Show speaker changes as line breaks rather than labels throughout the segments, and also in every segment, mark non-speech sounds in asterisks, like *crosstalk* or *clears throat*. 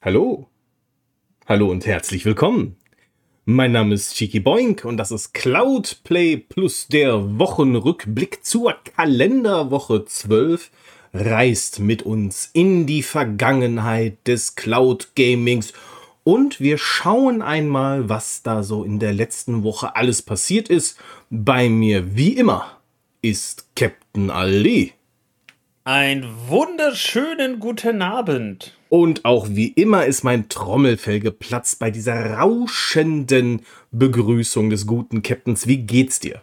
Hallo. Hallo und herzlich willkommen. Mein Name ist Cheeky Boink und das ist Cloudplay plus der Wochenrückblick zur Kalenderwoche 12 reist mit uns in die Vergangenheit des Cloud Gamings und wir schauen einmal, was da so in der letzten Woche alles passiert ist. Bei mir wie immer ist Captain Ali.
Ein wunderschönen guten Abend.
Und auch wie immer ist mein Trommelfell geplatzt bei dieser rauschenden Begrüßung des guten Captains. Wie geht's dir?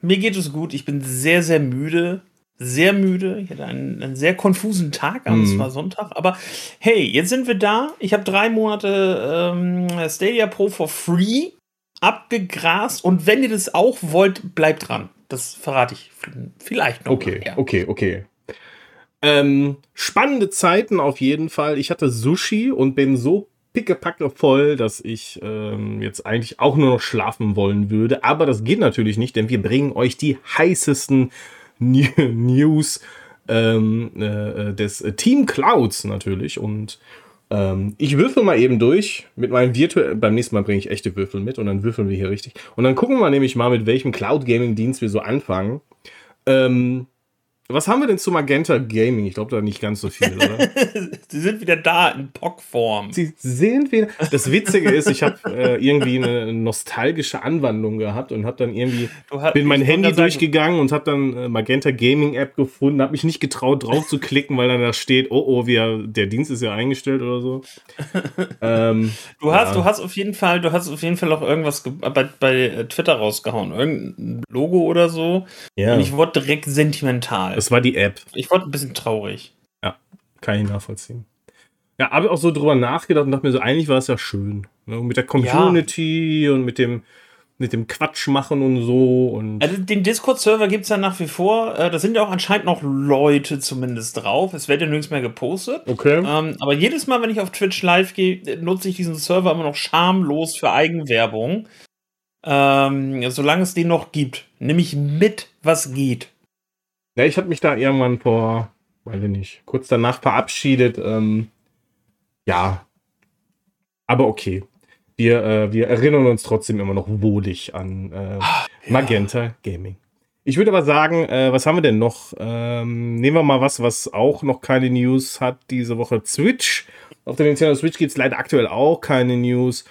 Mir geht es gut. Ich bin sehr, sehr müde. Sehr müde. Ich hatte einen, einen sehr konfusen Tag. Mm. Es war Sonntag. Aber hey, jetzt sind wir da. Ich habe drei Monate ähm, Stadia Pro for free abgegrast. Und wenn ihr das auch wollt, bleibt dran. Das verrate ich vielleicht noch.
Okay, ja. okay, okay. Ähm, spannende Zeiten auf jeden Fall. Ich hatte Sushi und bin so pickepacke voll, dass ich ähm, jetzt eigentlich auch nur noch schlafen wollen würde. Aber das geht natürlich nicht, denn wir bringen euch die heißesten News ähm, äh, des Team Clouds natürlich. Und ähm, ich würfel mal eben durch mit meinem virtuellen. Beim nächsten Mal bringe ich echte Würfel mit und dann würfeln wir hier richtig. Und dann gucken wir nämlich mal, mit welchem Cloud Gaming Dienst wir so anfangen. Ähm, was haben wir denn zu Magenta Gaming? Ich glaube da nicht ganz so viel, oder? *laughs*
Sie sind wieder da in Pockform.
Sie sind wieder. Das Witzige ist, ich habe äh, irgendwie eine nostalgische Anwandlung gehabt und habe dann irgendwie hast, bin mein Handy durchgegangen und habe dann äh, Magenta Gaming App gefunden, habe mich nicht getraut drauf zu klicken, weil dann da steht, oh oh, wir, der Dienst ist ja eingestellt oder so. *laughs*
ähm, du hast, ja. du hast auf jeden Fall, du hast auf jeden Fall auch irgendwas bei, bei Twitter rausgehauen, irgendein Logo oder so. Ja. Und ich wurde direkt sentimental.
Das war die App.
Ich wurde ein bisschen traurig.
Ja, kann ich nachvollziehen. Ja, habe auch so drüber nachgedacht und dachte mir so, eigentlich war es ja schön. Ne? Mit der Community ja. und mit dem, mit dem Quatsch machen und so. Und
also den Discord-Server gibt es ja nach wie vor. Äh, da sind ja auch anscheinend noch Leute zumindest drauf. Es wird ja nirgends mehr gepostet.
Okay.
Ähm, aber jedes Mal, wenn ich auf Twitch live gehe, nutze ich diesen Server immer noch schamlos für Eigenwerbung. Ähm, solange es den noch gibt. Nämlich mit, was geht.
Ja, ich habe mich da irgendwann vor, weiß ich nicht, kurz danach verabschiedet. Ähm, ja, aber okay. Wir, äh, wir erinnern uns trotzdem immer noch wohlig an äh, Ach, Magenta ja. Gaming. Ich würde aber sagen, äh, was haben wir denn noch? Ähm, nehmen wir mal was, was auch noch keine News hat diese Woche. Switch. Auf der Nintendo Switch gibt es leider aktuell auch keine News.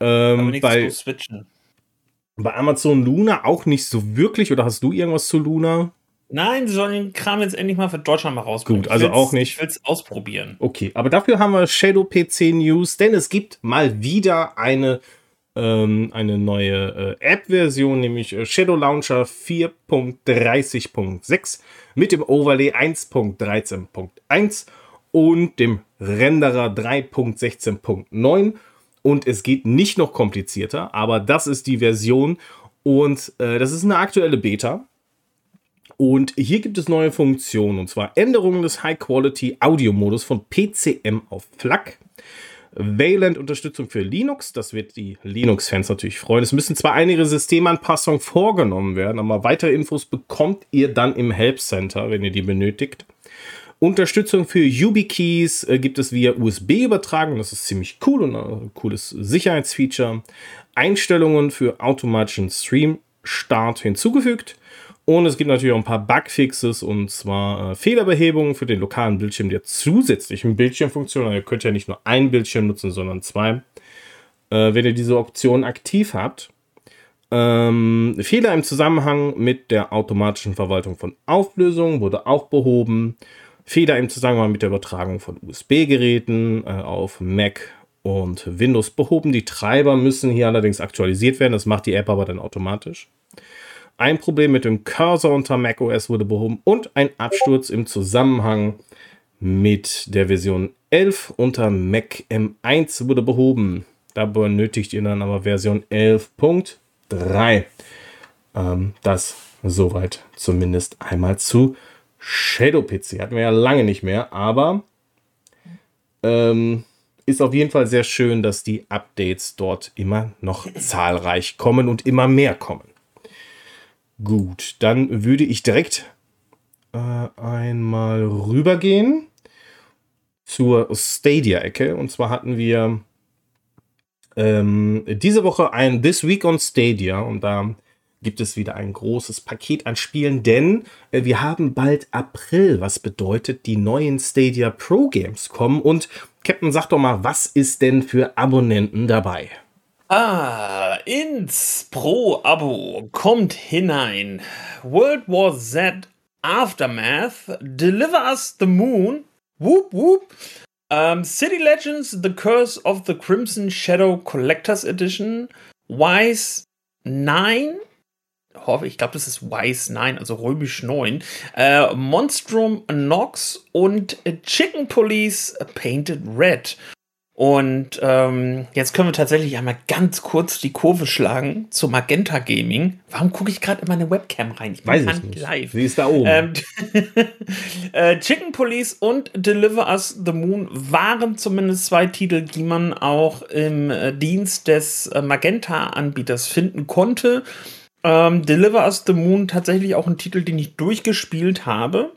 Ähm, bei, bei Amazon Luna auch nicht so wirklich. Oder hast du irgendwas zu Luna?
Nein, sie sollen den Kram jetzt endlich mal für Deutschland mal rausbringen.
Gut, also auch nicht.
Ich will es ausprobieren.
Okay, aber dafür haben wir Shadow PC News, denn es gibt mal wieder eine, ähm, eine neue äh, App-Version, nämlich äh, Shadow Launcher 4.30.6 mit dem Overlay 1.13.1 und dem Renderer 3.16.9. Und es geht nicht noch komplizierter, aber das ist die Version und äh, das ist eine aktuelle Beta. Und hier gibt es neue Funktionen, und zwar Änderungen des High-Quality-Audio-Modus von PCM auf FLAC. Wayland-Unterstützung für Linux, das wird die Linux-Fans natürlich freuen. Es müssen zwar einige Systemanpassungen vorgenommen werden, aber weitere Infos bekommt ihr dann im Help Center, wenn ihr die benötigt. Unterstützung für YubiKeys äh, gibt es via USB-Übertragung, das ist ziemlich cool und ein cooles Sicherheitsfeature. Einstellungen für automatischen Stream-Start hinzugefügt. Und es gibt natürlich auch ein paar Bugfixes und zwar äh, Fehlerbehebungen für den lokalen Bildschirm der zusätzlichen Bildschirmfunktion. Also ihr könnt ja nicht nur einen Bildschirm nutzen, sondern zwei. Äh, wenn ihr diese Option aktiv habt. Ähm, Fehler im Zusammenhang mit der automatischen Verwaltung von Auflösungen wurde auch behoben. Fehler im Zusammenhang mit der Übertragung von USB-Geräten äh, auf Mac und Windows behoben. Die Treiber müssen hier allerdings aktualisiert werden. Das macht die App aber dann automatisch. Ein Problem mit dem Cursor unter macOS wurde behoben und ein Absturz im Zusammenhang mit der Version 11 unter Mac M1 wurde behoben. Da benötigt ihr dann aber Version 11.3. Ähm, das soweit zumindest einmal zu Shadow PC. Hatten wir ja lange nicht mehr, aber ähm, ist auf jeden Fall sehr schön, dass die Updates dort immer noch zahlreich kommen und immer mehr kommen. Gut, dann würde ich direkt äh, einmal rübergehen zur Stadia-Ecke. Und zwar hatten wir ähm, diese Woche ein This Week on Stadia und da gibt es wieder ein großes Paket an Spielen, denn äh, wir haben bald April, was bedeutet, die neuen Stadia Pro Games kommen. Und Captain, sag doch mal, was ist denn für Abonnenten dabei?
Ah, ins Pro-Abo kommt hinein. World War Z Aftermath, Deliver Us the Moon, whoop whoop, um, City Legends, The Curse of the Crimson Shadow Collectors Edition, Wise 9, hoffe, ich glaube, das ist Wise 9, also römisch 9, äh, Monstrum Nox und Chicken Police Painted Red. Und ähm, jetzt können wir tatsächlich einmal ganz kurz die Kurve schlagen zu Magenta Gaming. Warum gucke ich gerade in meine Webcam rein?
Ich bin Weiß ich nicht. live. Sie ist da oben. Ähm, *laughs*
äh, Chicken Police und Deliver Us the Moon waren zumindest zwei Titel, die man auch im äh, Dienst des äh, Magenta-Anbieters finden konnte. Ähm, Deliver Us the Moon tatsächlich auch ein Titel, den ich durchgespielt habe.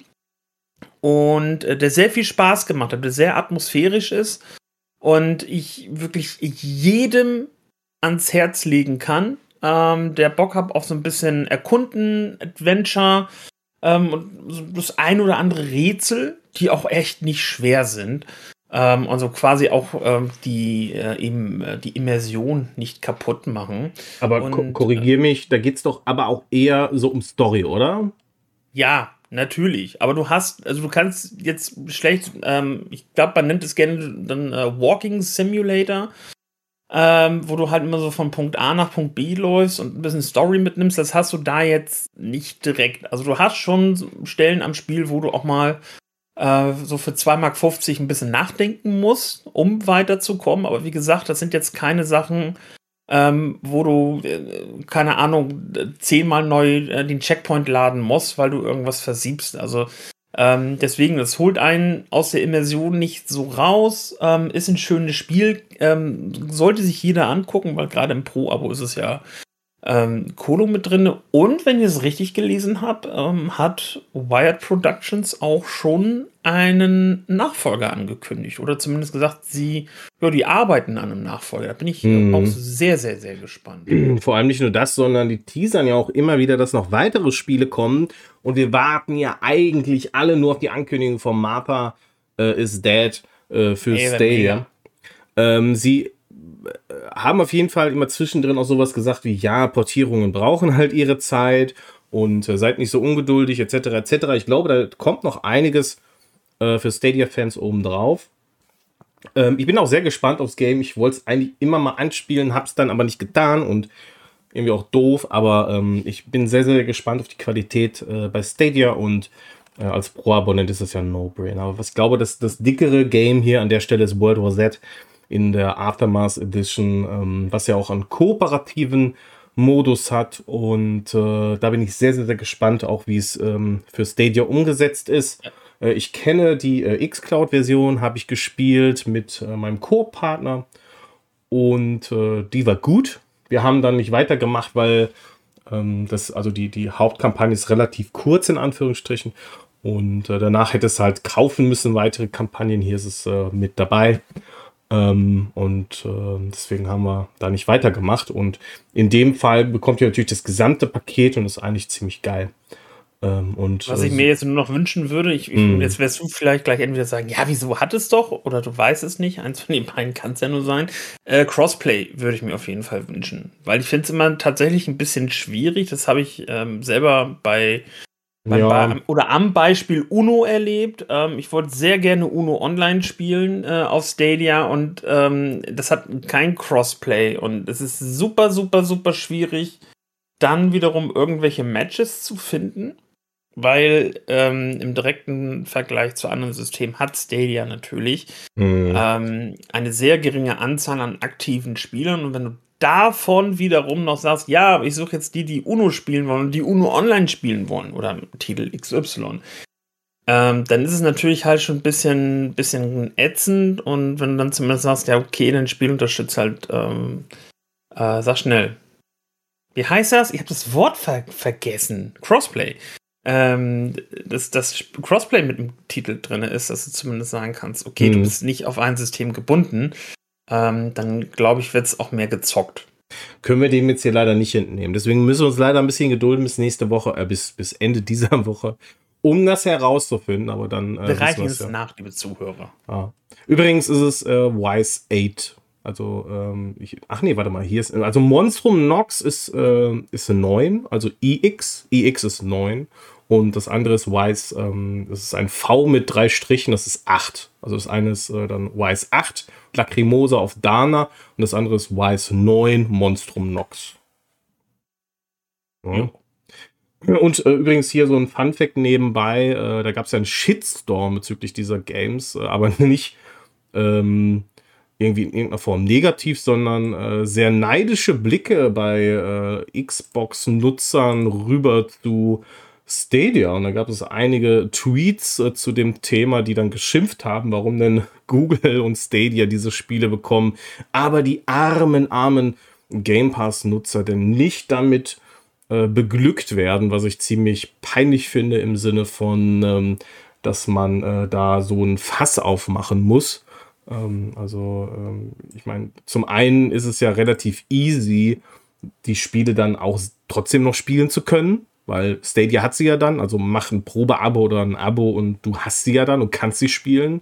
Und der sehr viel Spaß gemacht hat, der sehr atmosphärisch ist und ich wirklich jedem ans Herz legen kann, ähm, der Bock hat auf so ein bisschen Erkunden, Adventure ähm, und das ein oder andere Rätsel, die auch echt nicht schwer sind. Ähm, also quasi auch ähm, die, äh, eben, äh, die Immersion nicht kaputt machen.
Aber und, korrigier mich, da geht es doch aber auch eher so um Story, oder?
Ja, Natürlich, aber du hast, also du kannst jetzt schlecht, ähm, ich glaube, man nennt es gerne dann äh, Walking Simulator, ähm, wo du halt immer so von Punkt A nach Punkt B läufst und ein bisschen Story mitnimmst. Das hast du da jetzt nicht direkt. Also du hast schon Stellen am Spiel, wo du auch mal äh, so für 2,50 Mark ein bisschen nachdenken musst, um weiterzukommen. Aber wie gesagt, das sind jetzt keine Sachen, ähm, wo du, äh, keine Ahnung, zehnmal neu äh, den Checkpoint laden musst, weil du irgendwas versiebst. Also ähm, deswegen, das holt einen aus der Immersion nicht so raus. Ähm, ist ein schönes Spiel. Ähm, sollte sich jeder angucken, weil gerade im Pro-Abo ist es ja ähm, Kolo mit drin. Und wenn ihr es richtig gelesen habt, ähm, hat Wired Productions auch schon einen Nachfolger angekündigt. Oder zumindest gesagt, sie, ja, die arbeiten an einem Nachfolger. Da bin ich hm. auch sehr, sehr, sehr gespannt. *clears throat*
Vor allem nicht nur das, sondern die teasern ja auch immer wieder, dass noch weitere Spiele kommen. Und wir warten ja eigentlich alle nur auf die Ankündigung von Martha äh, is Dead äh, für Ey, Stadia. Ähm, sie haben auf jeden Fall immer zwischendrin auch sowas gesagt wie, ja, Portierungen brauchen halt ihre Zeit und äh, seid nicht so ungeduldig, etc., etc. Ich glaube, da kommt noch einiges äh, für Stadia-Fans obendrauf. Ähm, ich bin auch sehr gespannt aufs Game. Ich wollte es eigentlich immer mal anspielen, hab's dann aber nicht getan und irgendwie auch doof, aber ähm, ich bin sehr, sehr gespannt auf die Qualität äh, bei Stadia und äh, als Pro-Abonnent ist das ja ein No-Brainer. Aber was ich glaube, dass das dickere Game hier an der Stelle ist World War Z in der Aftermath Edition, ähm, was ja auch einen kooperativen Modus hat. Und äh, da bin ich sehr, sehr, sehr gespannt, auch wie es ähm, für Stadia umgesetzt ist. Äh, ich kenne die äh, Xcloud-Version, habe ich gespielt mit äh, meinem Co-Partner und äh, die war gut. Wir haben dann nicht weitergemacht, weil ähm, das, also die, die Hauptkampagne ist relativ kurz in Anführungsstrichen. Und äh, danach hätte es halt kaufen müssen, weitere Kampagnen. Hier ist es mit dabei. Ähm, und äh, deswegen haben wir da nicht weitergemacht. Und in dem Fall bekommt ihr natürlich das gesamte Paket und ist eigentlich ziemlich geil.
Ähm, und, Was ich äh, mir jetzt nur noch wünschen würde, ich, ich, mm. jetzt wirst du vielleicht gleich entweder sagen, ja, wieso hat es doch? Oder du weißt es nicht. Eins von den beiden kann es ja nur sein. Äh, Crossplay würde ich mir auf jeden Fall wünschen. Weil ich finde es immer tatsächlich ein bisschen schwierig. Das habe ich ähm, selber bei ja. Bei, oder am Beispiel Uno erlebt. Ähm, ich wollte sehr gerne Uno online spielen äh, auf Stadia und ähm, das hat kein Crossplay und es ist super, super, super schwierig, dann wiederum irgendwelche Matches zu finden, weil ähm, im direkten Vergleich zu anderen Systemen hat Stadia natürlich mhm. Eine sehr geringe Anzahl an aktiven Spielern und wenn du davon wiederum noch sagst, ja, ich suche jetzt die, die Uno spielen wollen und die Uno online spielen wollen oder Titel XY, ähm, dann ist es natürlich halt schon ein bisschen, bisschen ätzend und wenn du dann zumindest sagst, ja, okay, dann Spiel unterstützt halt, ähm, äh, sag schnell. Wie heißt das? Ich habe das Wort ver vergessen. Crossplay. ähm, dass das Crossplay mit dem Titel drin ist, dass du zumindest sagen kannst, okay, mhm. du bist nicht auf ein System gebunden, ähm, dann glaube ich, wird es auch mehr gezockt.
Können wir dem jetzt hier leider nicht entnehmen. Deswegen müssen wir uns leider ein bisschen gedulden bis nächste Woche, äh, bis, bis Ende *laughs* dieser Woche, um das herauszufinden. Aber dann.
Äh, wir reichen es ja. nach, liebe Zuhörer.
Ah. Übrigens ist es äh, Wise 8. Also, ähm, ich, ach nee, warte mal, hier ist, also Monstrum Nox ist, äh, ist 9, also IX, IX ist 9 und das andere ist Wise, ähm, das ist ein V mit drei Strichen, das ist 8. Also das eine ist äh, dann Wise 8, Lacrimosa auf Dana und das andere ist Wise 9, Monstrum Nox. Ja. Und äh, übrigens hier so ein Fun-Fact nebenbei: äh, da gab es ja einen Shitstorm bezüglich dieser Games, äh, aber *laughs* nicht ähm, irgendwie in irgendeiner Form negativ, sondern äh, sehr neidische Blicke bei äh, Xbox-Nutzern rüber zu Stadia. Und da gab es einige Tweets äh, zu dem Thema, die dann geschimpft haben, warum denn *laughs* Google und Stadia diese Spiele bekommen, aber die armen, armen Game Pass-Nutzer denn nicht damit äh, beglückt werden, was ich ziemlich peinlich finde im Sinne von, ähm, dass man äh, da so ein Fass aufmachen muss. Ähm, also, ähm, ich meine, zum einen ist es ja relativ easy, die Spiele dann auch trotzdem noch spielen zu können, weil Stadia hat sie ja dann, also mach ein Probeabo oder ein Abo und du hast sie ja dann und kannst sie spielen.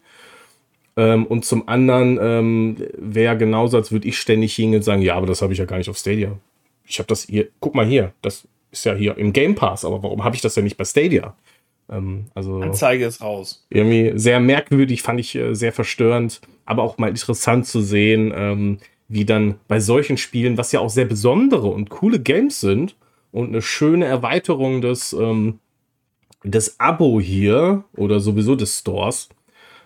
Ähm, und zum anderen ähm, wäre genauso, als würde ich ständig hingehen und sagen, ja, aber das habe ich ja gar nicht auf Stadia. Ich habe das hier, guck mal hier, das ist ja hier im Game Pass, aber warum habe ich das ja nicht bei Stadia?
Ähm, also Anzeige ist raus.
Irgendwie sehr merkwürdig, fand ich äh, sehr verstörend, aber auch mal interessant zu sehen, ähm, wie dann bei solchen Spielen, was ja auch sehr besondere und coole Games sind und eine schöne Erweiterung des, ähm, des Abo hier oder sowieso des Stores,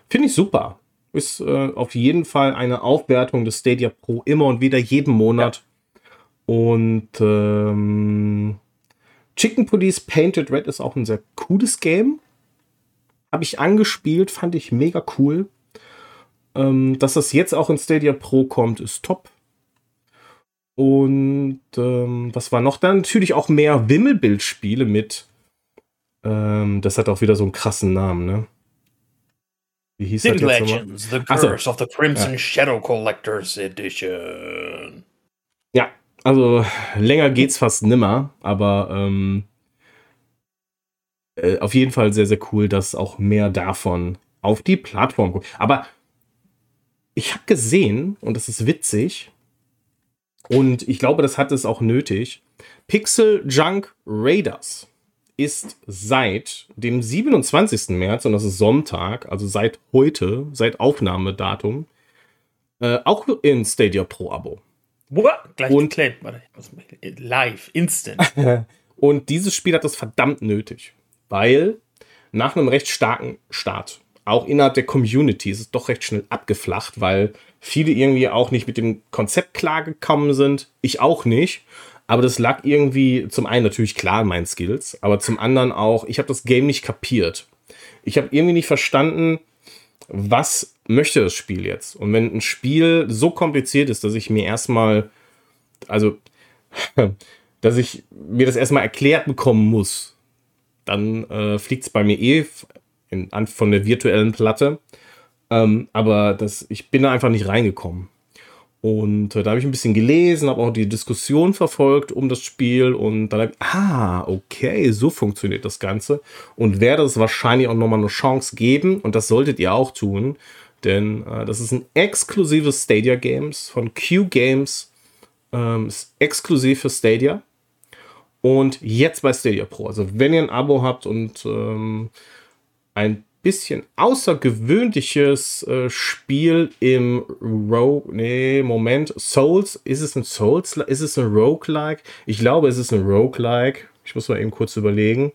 finde ich super. Ist äh, auf jeden Fall eine Aufwertung des Stadia Pro immer und wieder jeden Monat. Ja. Und ähm, Chicken Police Painted Red ist auch ein sehr cooles Game. Habe ich angespielt, fand ich mega cool. Ähm, dass das jetzt auch in Stadia Pro kommt, ist top. Und ähm, was war noch? Dann natürlich auch mehr Wimmelbildspiele mit. Ähm, das hat auch wieder so einen krassen Namen, ne?
Wie hieß City das jetzt Legends, The Curse so. of the Crimson ja. Shadow Collectors Edition.
Ja, also länger geht's fast nimmer, aber ähm, äh, auf jeden Fall sehr, sehr cool, dass auch mehr davon auf die Plattform kommt. Aber ich habe gesehen, und das ist witzig, und ich glaube, das hat es auch nötig, Pixel Junk Raiders ist seit dem 27. März, und das ist Sonntag, also seit heute, seit Aufnahmedatum, äh, auch in Stadia Pro Abo.
Boah, gleich und, geclaimed. Warte, live, instant. *laughs*
und dieses Spiel hat das verdammt nötig, weil nach einem recht starken Start, auch innerhalb der Community, ist es doch recht schnell abgeflacht, weil viele irgendwie auch nicht mit dem Konzept klargekommen sind. Ich auch nicht. Aber das lag irgendwie zum einen natürlich klar in meinen Skills, aber zum anderen auch, ich habe das Game nicht kapiert. Ich habe irgendwie nicht verstanden, was möchte das Spiel jetzt? Und wenn ein Spiel so kompliziert ist, dass ich mir erstmal, also, *laughs* dass ich mir das erstmal erklärt bekommen muss, dann äh, fliegt es bei mir eh in, an, von der virtuellen Platte. Ähm, aber das, ich bin da einfach nicht reingekommen. Und äh, da habe ich ein bisschen gelesen, habe auch die Diskussion verfolgt um das Spiel und dann habe ich, ah, okay, so funktioniert das Ganze und werde es wahrscheinlich auch nochmal eine Chance geben und das solltet ihr auch tun, denn äh, das ist ein exklusives Stadia Games von Q Games, ähm, ist exklusiv für Stadia und jetzt bei Stadia Pro. Also wenn ihr ein Abo habt und ähm, ein bisschen außergewöhnliches äh, Spiel im Rogue. Nee, Moment. Souls. Ist es ein Souls? Ist es ein Roguelike? Ich glaube, es ist ein Roguelike. Ich muss mal eben kurz überlegen.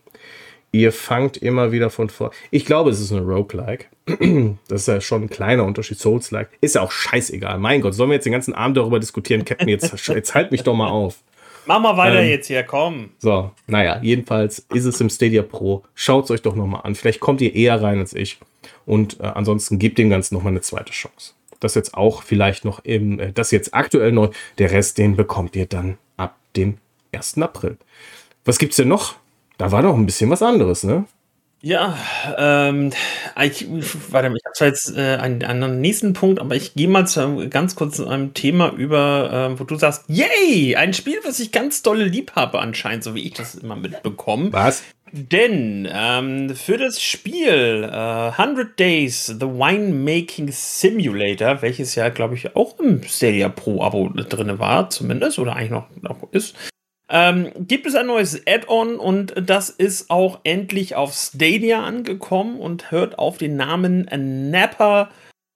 Ihr fangt immer wieder von vor. Ich glaube, es ist ein Roguelike. *clears throat* Das ist ja schon ein kleiner Unterschied. Souls-like. Ist ja auch scheißegal. Mein Gott, sollen wir jetzt den ganzen Abend darüber diskutieren? Captain, jetzt, jetzt halt mich doch mal auf.
Mach mal weiter ähm, jetzt hier, komm.
So, naja, jedenfalls ist es im Stadia Pro. Schaut es euch doch nochmal an. Vielleicht kommt ihr eher rein als ich. Und äh, ansonsten gebt dem Ganzen nochmal eine zweite Chance. Das jetzt auch vielleicht noch im, äh, das jetzt aktuell neu. Der Rest, den bekommt ihr dann ab dem 1. April. Was gibt's denn noch? Da war doch ein bisschen was anderes, ne?
Ja, ähm, ich, warte mal, ich habe zwar jetzt äh, einen anderen nächsten Punkt, aber ich gehe mal zu, ganz kurz zu einem Thema über, äh, wo du sagst, yay, ein Spiel, was ich ganz dolle lieb habe anscheinend, so wie ich das immer mitbekomme.
Was?
Denn ähm, für das Spiel äh, 100 Days The Winemaking Simulator, welches ja, glaube ich, auch im Stadia Pro Abo drin war, zumindest, oder eigentlich noch, noch ist, ähm, gibt es ein neues Add-on und das ist auch endlich auf Stadia angekommen und hört auf den Namen Napa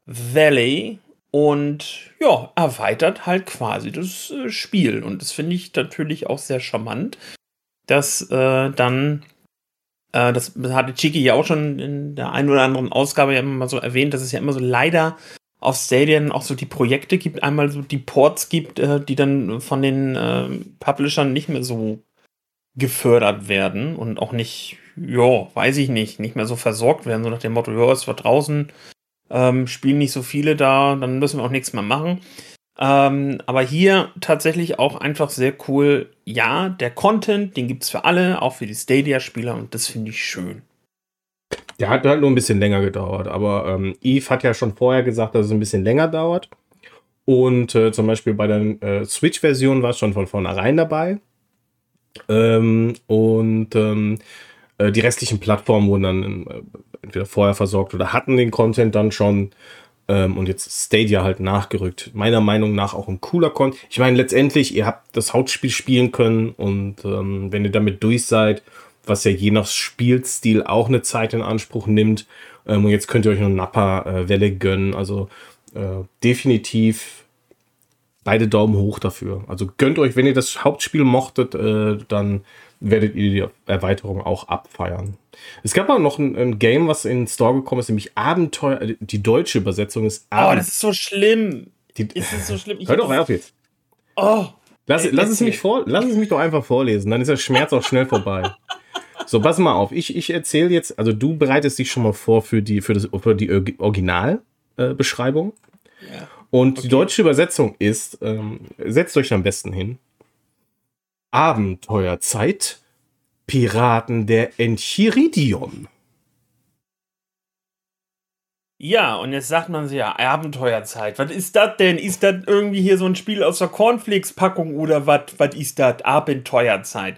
Valley und ja, erweitert halt quasi das äh, Spiel. Und das finde ich natürlich auch sehr charmant, dass äh, dann, äh, das hatte Chiki ja auch schon in der einen oder anderen Ausgabe ja immer mal so erwähnt, dass es ja immer so leider auf Stadia auch so die Projekte gibt, einmal so die Ports gibt, äh, die dann von den äh, Publishern nicht mehr so gefördert werden und auch nicht, ja, weiß ich nicht, nicht mehr so versorgt werden, so nach dem Motto, ja, es war draußen, ähm, spielen nicht so viele da, dann müssen wir auch nichts mehr machen. Ähm, aber hier tatsächlich auch einfach sehr cool. Ja, der Content, den gibt es für alle, auch für die Stadia-Spieler und das finde ich schön.
Der hat halt nur ein bisschen länger gedauert, aber ähm, Eve hat ja schon vorher gesagt, dass es ein bisschen länger dauert. Und äh, zum Beispiel bei der äh, Switch-Version war es schon von vornherein dabei. Ähm, und ähm, äh, die restlichen Plattformen wurden dann äh, entweder vorher versorgt oder hatten den Content dann schon. Ähm, und jetzt Stadia halt nachgerückt. Meiner Meinung nach auch ein cooler Content. Ich meine, letztendlich, ihr habt das Hauptspiel spielen können und ähm, wenn ihr damit durch seid was ja je nach Spielstil auch eine Zeit in Anspruch nimmt. Ähm, und jetzt könnt ihr euch noch Nappa-Welle äh, gönnen. Also äh, definitiv beide Daumen hoch dafür. Also gönnt euch, wenn ihr das Hauptspiel mochtet, äh, dann werdet ihr die Erweiterung auch abfeiern. Es gab auch noch ein, ein, Game, was in den Store gekommen ist, nämlich Abenteuer. Äh, die deutsche Übersetzung ist
Abenteuer. Oh, das ist so schlimm.
Die, ist das so schlimm? *laughs* Ich hör doch auf jetzt.
Oh.
Lass, lass, es mich vor, lass es mich doch einfach vorlesen, dann ist der Schmerz auch schnell vorbei. *laughs* So, pass mal auf. Ich, ich erzähle jetzt, also du bereitest dich schon mal vor für die, für das, für die Originalbeschreibung. Äh, ja. Und okay. die deutsche Übersetzung ist, ähm, setzt euch am besten hin. Abenteuerzeit, Piraten der Enchiridion.
Ja, und jetzt sagt man sich ja, Abenteuerzeit. Was ist das denn? Ist das irgendwie hier so ein Spiel aus der Cornflakes-Packung oder was? Was ist das? Abenteuerzeit.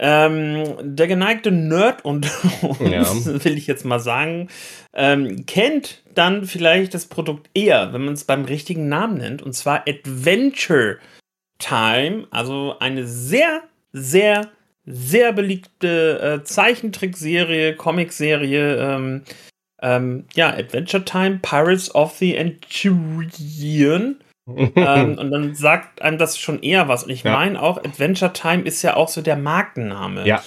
Ähm, der geneigte Nerd und *laughs* ja. will ich jetzt mal sagen, ähm, kennt dann vielleicht das Produkt eher, wenn man es beim richtigen Namen nennt, und zwar Adventure Time, also eine sehr, sehr, sehr beliebte äh, Zeichentrickserie, Comicserie, ähm, ähm, ja, Adventure Time, Pirates of the Enchiridion ähm, und dann sagt einem das schon eher was. Und ich ja. meine auch, Adventure Time ist ja auch so der Markenname.
Ja.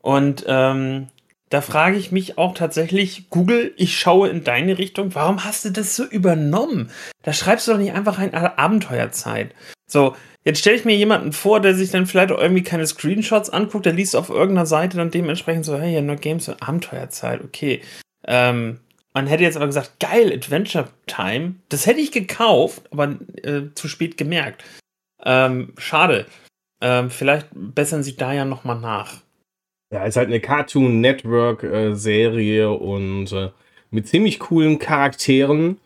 Und ähm, da frage ich mich auch tatsächlich, Google, ich schaue in deine Richtung, warum hast du das so übernommen? Da schreibst du doch nicht einfach ein Abenteuerzeit. So, jetzt stelle ich mir jemanden vor, der sich dann vielleicht auch irgendwie keine Screenshots anguckt, der liest auf irgendeiner Seite dann dementsprechend so, hey, ja, nur Games, Abenteuerzeit, okay. Ähm, man hätte jetzt aber gesagt, geil, Adventure Time. Das hätte ich gekauft, aber äh, zu spät gemerkt. Ähm, schade. Ähm, vielleicht bessern sie da ja nochmal nach.
Ja, ist halt eine Cartoon Network äh, Serie und äh, mit ziemlich coolen Charakteren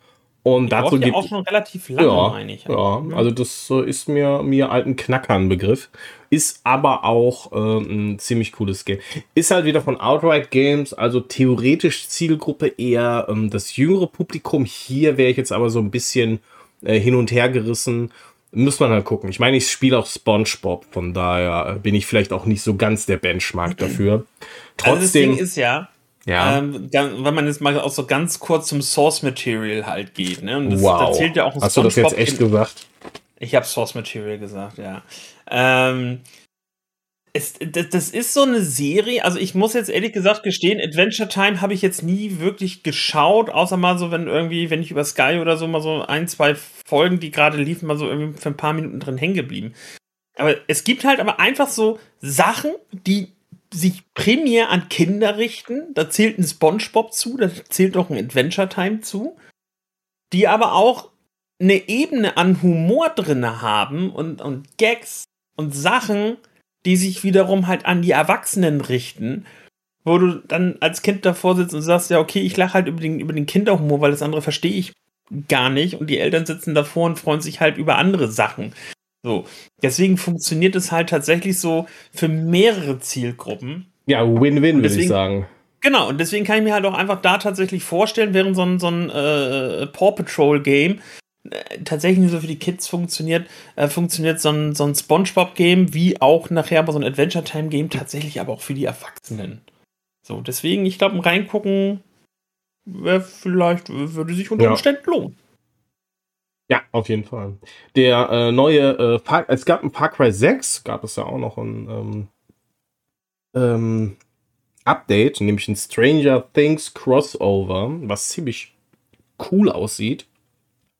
und die dazu gibt
ja auch schon relativ lange,
ja,
meine ich.
Ja, also das ist mir, mir alten Knackern Begriff. Ist aber auch äh, ein ziemlich cooles Game. Ist halt wieder von Outright Games, also theoretisch Zielgruppe eher ähm, das jüngere Publikum. Hier wäre ich jetzt aber so ein bisschen äh, hin und her gerissen. Muss man halt gucken. Ich meine, ich spiele auch SpongeBob, von daher bin ich vielleicht auch nicht so ganz der Benchmark dafür. Trotzdem. Also das Ding
ist ja, ja. Ähm, wenn man jetzt mal auch so ganz kurz zum Source Material halt geht. Ne?
Und das, wow. Da ja auch ein Hast du das jetzt echt gesagt?
Ich habe Source Material gesagt, ja. Ähm, es, das, das, ist so eine Serie, also ich muss jetzt ehrlich gesagt gestehen, Adventure Time habe ich jetzt nie wirklich geschaut, außer mal so, wenn irgendwie, wenn ich über Sky oder so mal so ein, zwei Folgen, die gerade liefen, mal so irgendwie für ein paar Minuten drin hängen geblieben. Aber es gibt halt aber einfach so Sachen, die sich primär an Kinder richten. Da zählt ein SpongeBob zu, da zählt auch ein Adventure Time zu, die aber auch eine Ebene an Humor drin haben und, und Gags und Sachen, die sich wiederum halt an die Erwachsenen richten, wo du dann als Kind davor sitzt und sagst, ja, okay, ich lache halt über den, über den Kinderhumor, weil das andere verstehe ich gar nicht und die Eltern sitzen davor und freuen sich halt über andere Sachen. So, deswegen funktioniert es halt tatsächlich so für mehrere Zielgruppen.
Ja, Win-Win, würde ich sagen.
Genau, und deswegen kann ich mir halt auch einfach da tatsächlich vorstellen, während so ein, so ein äh, Paw Patrol Game äh, tatsächlich nur so für die Kids funktioniert, äh, funktioniert so ein, so ein Spongebob Game, wie auch nachher aber so ein Adventure Time Game tatsächlich aber auch für die Erwachsenen. So, deswegen, ich glaube, ein Reingucken wäre vielleicht, würde sich unter Umständen ja. lohnen.
Ja, auf jeden Fall. Der äh, neue, äh, Far es gab ein Far Cry 6, gab es ja auch noch ein ähm, ähm, Update, nämlich ein Stranger Things Crossover, was ziemlich cool aussieht.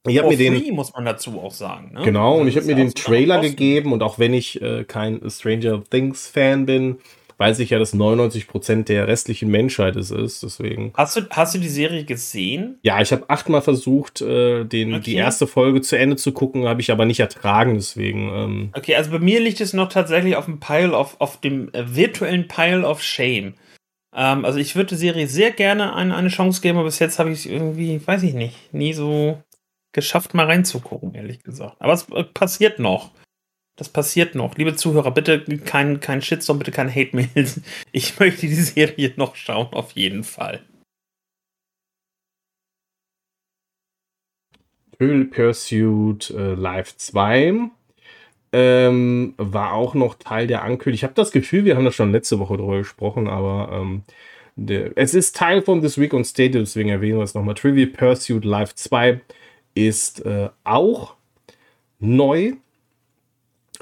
Ich habe mir den muss man dazu auch sagen.
Ne? Genau, und ich habe mir den Trailer gegeben und auch wenn ich äh, kein Stranger Things Fan bin, weiß ich ja, dass 99% der restlichen Menschheit es ist. Deswegen.
Hast du, hast du die Serie gesehen?
Ja, ich habe achtmal versucht, äh, den, okay. die erste Folge zu Ende zu gucken, habe ich aber nicht ertragen, deswegen. Ähm
okay, also bei mir liegt es noch tatsächlich auf dem Pile of, auf dem äh, virtuellen Pile of Shame. Ähm, also ich würde der Serie sehr gerne eine, eine Chance geben, aber bis jetzt habe ich es irgendwie, weiß ich nicht, nie so geschafft, mal reinzugucken, ehrlich gesagt. Aber es äh, passiert noch. Das passiert noch. Liebe Zuhörer, bitte kein, kein Shitstorm, bitte kein Hate-Mail. *laughs* Ich möchte die Serie noch schauen, auf jeden Fall.
Trill Pursuit äh, Live 2 ähm, war auch noch Teil der Ankündigung. Ich habe das Gefühl, wir haben das schon letzte Woche drüber gesprochen, aber ähm, der, es ist Teil von This Week on Stadia, deswegen erwähnen wir es nochmal. Trivial Pursuit Live 2 ist äh, auch neu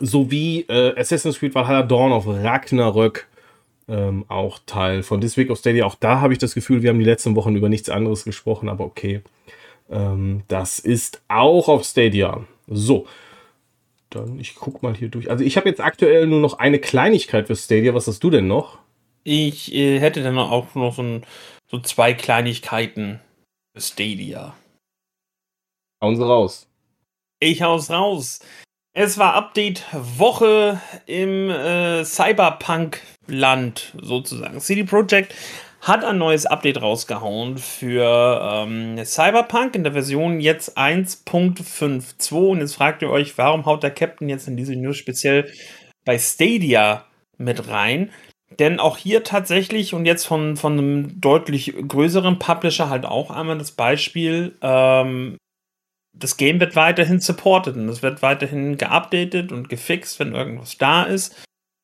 sowie äh, Assassin's Creed Valhalla Dawn of Ragnarök ähm, auch Teil von This Week of Stadia. Auch da habe ich das Gefühl, wir haben die letzten Wochen über nichts anderes gesprochen, aber okay. Ähm, das ist auch auf Stadia. So. Dann, ich guck mal hier durch. Also, ich habe jetzt aktuell nur noch eine Kleinigkeit für Stadia. Was hast du denn noch?
Ich äh, hätte dann auch noch so, ein, so zwei Kleinigkeiten für Stadia.
Hauen sie raus.
Ich hau's raus. Es war Update-Woche im äh, Cyberpunk-Land sozusagen. CD Projekt hat ein neues Update rausgehauen für ähm, Cyberpunk in der Version jetzt 1.52. Und jetzt fragt ihr euch, warum haut der Captain jetzt in diese News speziell bei Stadia mit rein? Denn auch hier tatsächlich und jetzt von, von einem deutlich größeren Publisher halt auch einmal das Beispiel, ähm, das Game wird weiterhin supported und es wird weiterhin geupdatet und gefixt, wenn irgendwas da ist.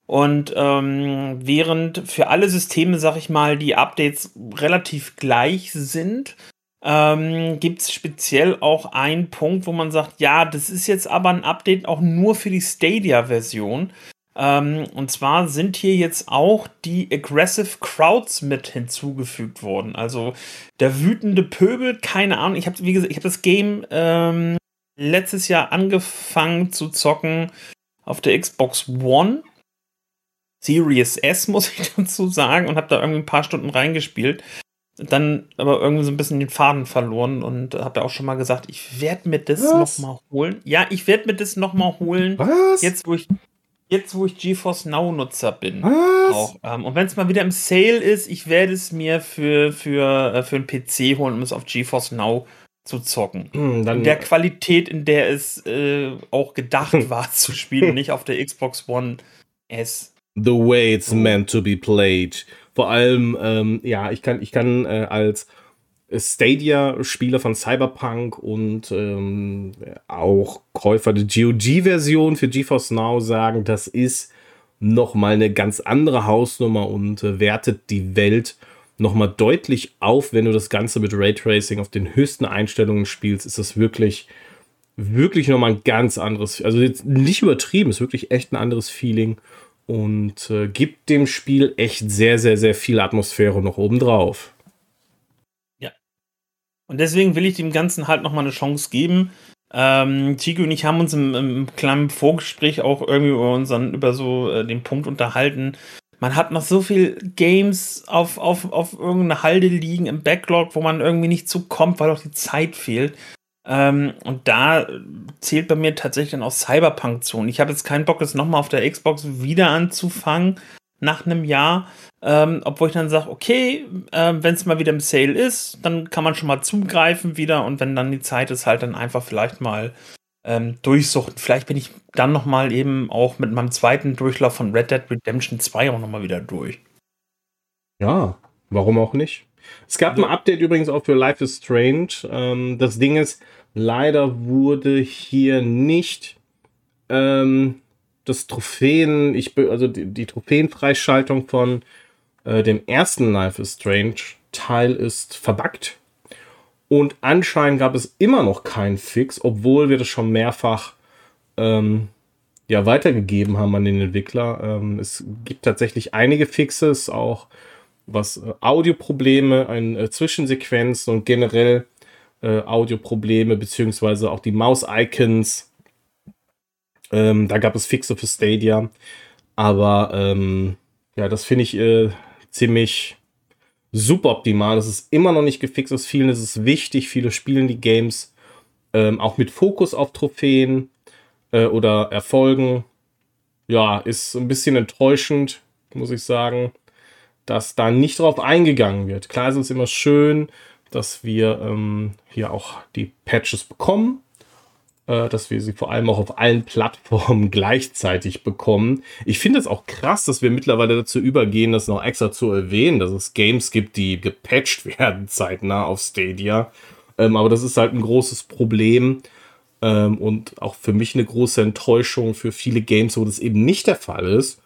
Und ähm, während für alle Systeme, sag ich mal, die Updates relativ gleich sind, ähm, gibt es speziell auch einen Punkt, wo man sagt, ja, das ist jetzt aber ein Update auch nur für die Stadia-Version. Ähm, und zwar sind hier jetzt auch die Aggressive Crowds mit hinzugefügt worden. Also der wütende Pöbel, keine Ahnung. Ich habe, wie gesagt, ich habe das Game ähm, letztes Jahr angefangen zu zocken auf der Xbox One. Series S, *laughs* muss ich dazu sagen, und habe da irgendwie ein paar Stunden reingespielt. Dann aber irgendwie so ein bisschen den Faden verloren und habe ja auch schon mal gesagt, ich werde mir das nochmal holen. Ja, ich werde mir das nochmal holen.
Was?
Jetzt, wo ich jetzt, wo ich GeForce Now-Nutzer bin. Was? Auch, ähm, und wenn es mal wieder im Sale ist, ich werde es mir für, für, äh, für einen PC holen, um es auf GeForce Now zu zocken. Hm, in der Qualität, in der es äh, auch gedacht war zu spielen, *laughs* nicht auf der Xbox One S.
The way it's meant to be played. Vor allem, ähm, ja, ich kann, ich kann äh, als Stadia-Spieler von Cyberpunk und ähm, auch Käufer der GOG-Version für GeForce Now sagen, das ist nochmal eine ganz andere Hausnummer und äh, wertet die Welt nochmal deutlich auf, wenn du das Ganze mit Raytracing auf den höchsten Einstellungen spielst, ist das wirklich, wirklich nochmal ein ganz anderes, also jetzt nicht übertrieben, ist wirklich echt ein anderes Feeling und äh, gibt dem Spiel echt sehr, sehr, sehr viel Atmosphäre noch oben drauf.
Und deswegen will ich dem Ganzen halt nochmal eine Chance geben. Ähm, Tigo und ich haben uns im, im, kleinen Vorgespräch auch irgendwie über unseren, über so äh, den Punkt unterhalten. Man hat noch so viel Games auf, auf, auf irgendeiner Halde liegen im Backlog, wo man irgendwie nicht zukommt, weil auch die Zeit fehlt. Ähm, und da zählt bei mir tatsächlich dann auch Cyberpunk zu. Und ich habe jetzt keinen Bock, es nochmal auf der Xbox wieder anzufangen nach einem Jahr. Ähm, obwohl ich dann sage, okay, äh, wenn es mal wieder im Sale ist, dann kann man schon mal zugreifen wieder. Und wenn dann die Zeit ist, halt dann einfach vielleicht mal ähm, durchsuchten. Vielleicht bin ich dann noch mal eben auch mit meinem zweiten Durchlauf von Red Dead Redemption 2 auch noch mal wieder durch.
Ja, warum auch nicht? Es gab ein Update übrigens auch für Life is Strange. Ähm, das Ding ist, leider wurde hier nicht ähm, das Trophäen, ich, also die, die Trophäenfreischaltung von äh, dem ersten Life is Strange Teil ist verbuggt. Und anscheinend gab es immer noch keinen Fix, obwohl wir das schon mehrfach ähm, ja, weitergegeben haben an den Entwickler. Ähm, es gibt tatsächlich einige Fixes, auch was äh, Audioprobleme, ein, äh, Zwischensequenzen und generell äh, Audioprobleme, beziehungsweise auch die Maus-Icons. Ähm, da gab es Fixe für Stadia. Aber ähm, ja, das finde ich äh, ziemlich super optimal. Es ist immer noch nicht gefixt. Aus vielen ist es wichtig. Viele spielen die Games ähm, auch mit Fokus auf Trophäen äh, oder Erfolgen. Ja, ist ein bisschen enttäuschend, muss ich sagen, dass da nicht drauf eingegangen wird. Klar ist es immer schön, dass wir ähm, hier auch die Patches bekommen dass wir sie vor allem auch auf allen Plattformen *laughs* gleichzeitig bekommen. Ich finde es auch krass, dass wir mittlerweile dazu übergehen, das noch extra zu erwähnen, dass es Games gibt, die gepatcht *laughs* werden zeitnah auf Stadia. Ähm, aber das ist halt ein großes Problem ähm, und auch für mich eine große Enttäuschung für viele Games, wo das eben nicht der Fall ist.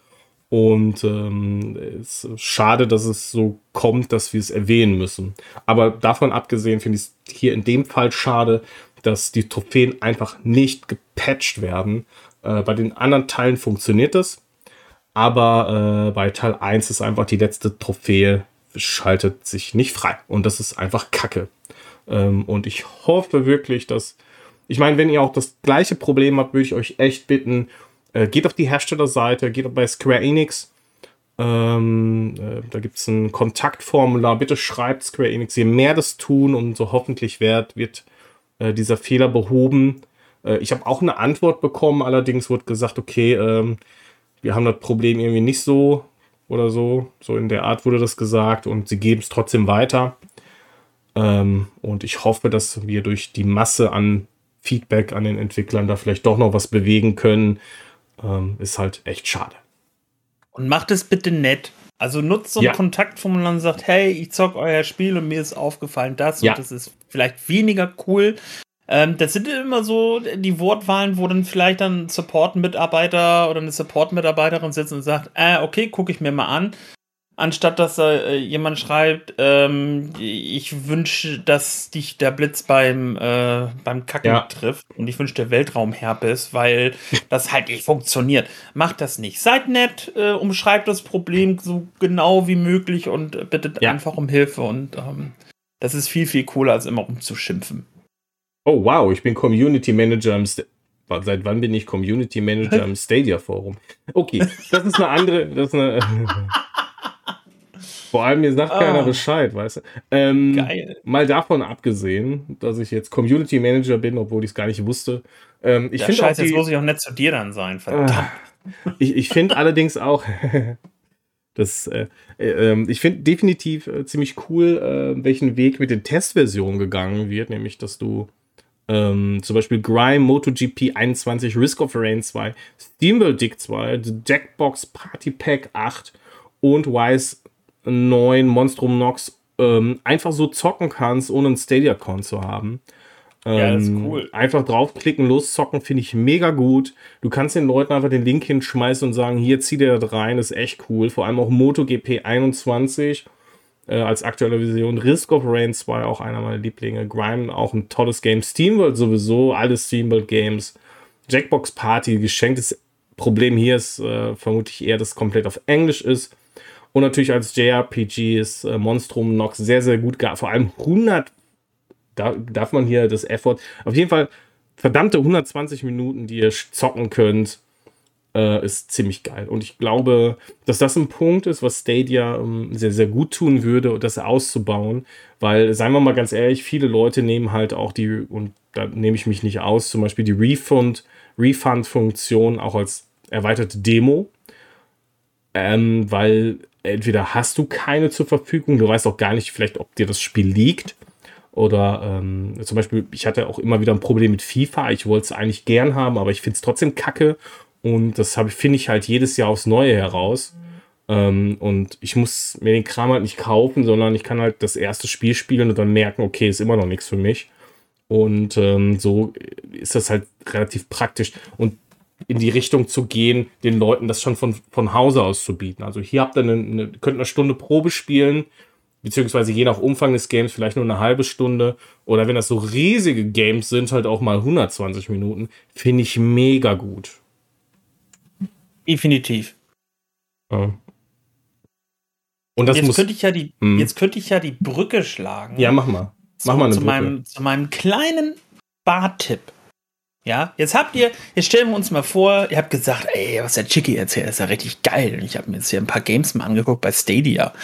Und ähm, es ist schade, dass es so kommt, dass wir es erwähnen müssen. Aber davon abgesehen finde ich es hier in dem Fall schade, dass die Trophäen einfach nicht gepatcht werden. Äh, bei den anderen Teilen funktioniert das, aber äh, bei Teil 1 ist einfach die letzte Trophäe schaltet sich nicht frei und das ist einfach Kacke. Ähm, und ich hoffe wirklich, dass ich meine, wenn ihr auch das gleiche Problem habt, würde ich euch echt bitten, äh, geht auf die Herstellerseite, geht bei Square Enix. Ähm, äh, da gibt es ein Kontaktformular. Bitte schreibt Square Enix, je mehr das tun, umso hoffentlich wird, wird äh, dieser Fehler behoben. Äh, ich habe auch eine Antwort bekommen, allerdings wurde gesagt, okay, ähm, wir haben das Problem irgendwie nicht so oder so. So in der Art wurde das gesagt und sie geben es trotzdem weiter. Ähm, und ich hoffe, dass wir durch die Masse an Feedback an den Entwicklern da vielleicht doch noch was bewegen können. Ähm, ist halt echt schade.
Und macht es bitte nett. Also nutzt so ein ja. Kontaktformular und sagt, hey, ich zock euer Spiel und mir ist aufgefallen das ja. und das ist vielleicht weniger cool. Ähm, das sind immer so die Wortwahlen, wo dann vielleicht dann ein Support-Mitarbeiter oder eine Support-Mitarbeiterin sitzt und sagt, äh, okay, gucke ich mir mal an anstatt dass äh, jemand schreibt, ähm, ich wünsche, dass dich der Blitz beim, äh, beim Kacken ja. trifft und ich wünsche der Weltraumherpes, weil *laughs* das halt nicht funktioniert. Macht das nicht. Seid nett, äh, umschreibt das Problem so genau wie möglich und bittet ja. einfach um Hilfe und ähm, das ist viel, viel cooler, als immer umzuschimpfen.
Oh wow, ich bin Community Manager im St Seit wann bin ich Community Manager *laughs* im Stadia Forum? Okay, das ist eine andere, das ist eine *laughs* Vor allem, mir sagt oh. keiner Bescheid, weißt du. Ähm, Geil. Mal davon abgesehen, dass ich jetzt Community Manager bin, obwohl ich es gar nicht wusste. Ähm, ich
finde Scheiße, jetzt muss ich auch nett zu dir dann sein, verdammt.
Äh, ich ich finde allerdings auch, *laughs* das, äh, äh, ähm, ich finde definitiv äh, ziemlich cool, äh, welchen Weg mit den Testversionen gegangen wird, nämlich, dass du ähm, zum Beispiel Grime, MotoGP 21, Risk of Rain 2, Steamworld Dick 2, Jackbox Party Pack 8 und Wise neuen Monstrum Nox ähm, einfach so zocken kannst, ohne einen Stadia-Account zu haben. Ähm, ja, das ist cool. Einfach draufklicken, loszocken, finde ich mega gut. Du kannst den Leuten einfach den Link hinschmeißen und sagen, hier, zieh dir das rein, ist echt cool. Vor allem auch MotoGP 21 äh, als aktuelle Version. Risk of Rain 2, auch einer meiner Lieblinge. Grime, auch ein tolles Game. SteamWorld sowieso, alle SteamWorld Games. Jackbox Party, geschenktes Problem hier ist äh, vermutlich eher, dass es komplett auf Englisch ist. Und natürlich als JRPG ist äh, Monstrum Nox sehr, sehr gut. Vor allem 100, da darf man hier das Effort, auf jeden Fall verdammte 120 Minuten, die ihr zocken könnt, äh, ist ziemlich geil. Und ich glaube, dass das ein Punkt ist, was Stadia ähm, sehr, sehr gut tun würde, das auszubauen. Weil, seien wir mal ganz ehrlich, viele Leute nehmen halt auch die, und da nehme ich mich nicht aus. Zum Beispiel die Refund, Refund-Funktion auch als erweiterte Demo. Ähm, weil entweder hast du keine zur Verfügung, du weißt auch gar nicht vielleicht, ob dir das Spiel liegt. Oder ähm, zum Beispiel, ich hatte auch immer wieder ein Problem mit FIFA. Ich wollte es eigentlich gern haben, aber ich finde es trotzdem kacke. Und das finde ich halt jedes Jahr aufs Neue heraus. Ähm, und ich muss mir den Kram halt nicht kaufen, sondern ich kann halt das erste Spiel spielen und dann merken, okay, ist immer noch nichts für mich. Und ähm, so ist das halt relativ praktisch. Und in die Richtung zu gehen, den Leuten das schon von, von Hause aus zu bieten. Also hier habt ihr eine, eine, könnt eine Stunde Probe spielen, beziehungsweise je nach Umfang des Games vielleicht nur eine halbe Stunde. Oder wenn das so riesige Games sind, halt auch mal 120 Minuten. Finde ich mega gut.
Definitiv.
Ja.
Und das jetzt muss, könnte ich ja die, hm. jetzt könnte ich ja die Brücke schlagen.
Ja, mach mal. Mach
zu,
mal eine
zu, meinem, zu meinem kleinen Bartipp. Ja, jetzt habt ihr, jetzt stellen wir uns mal vor, ihr habt gesagt, ey, was der Chicky erzählt, ist ja richtig geil. Und ich habe mir jetzt hier ein paar Games mal angeguckt bei Stadia.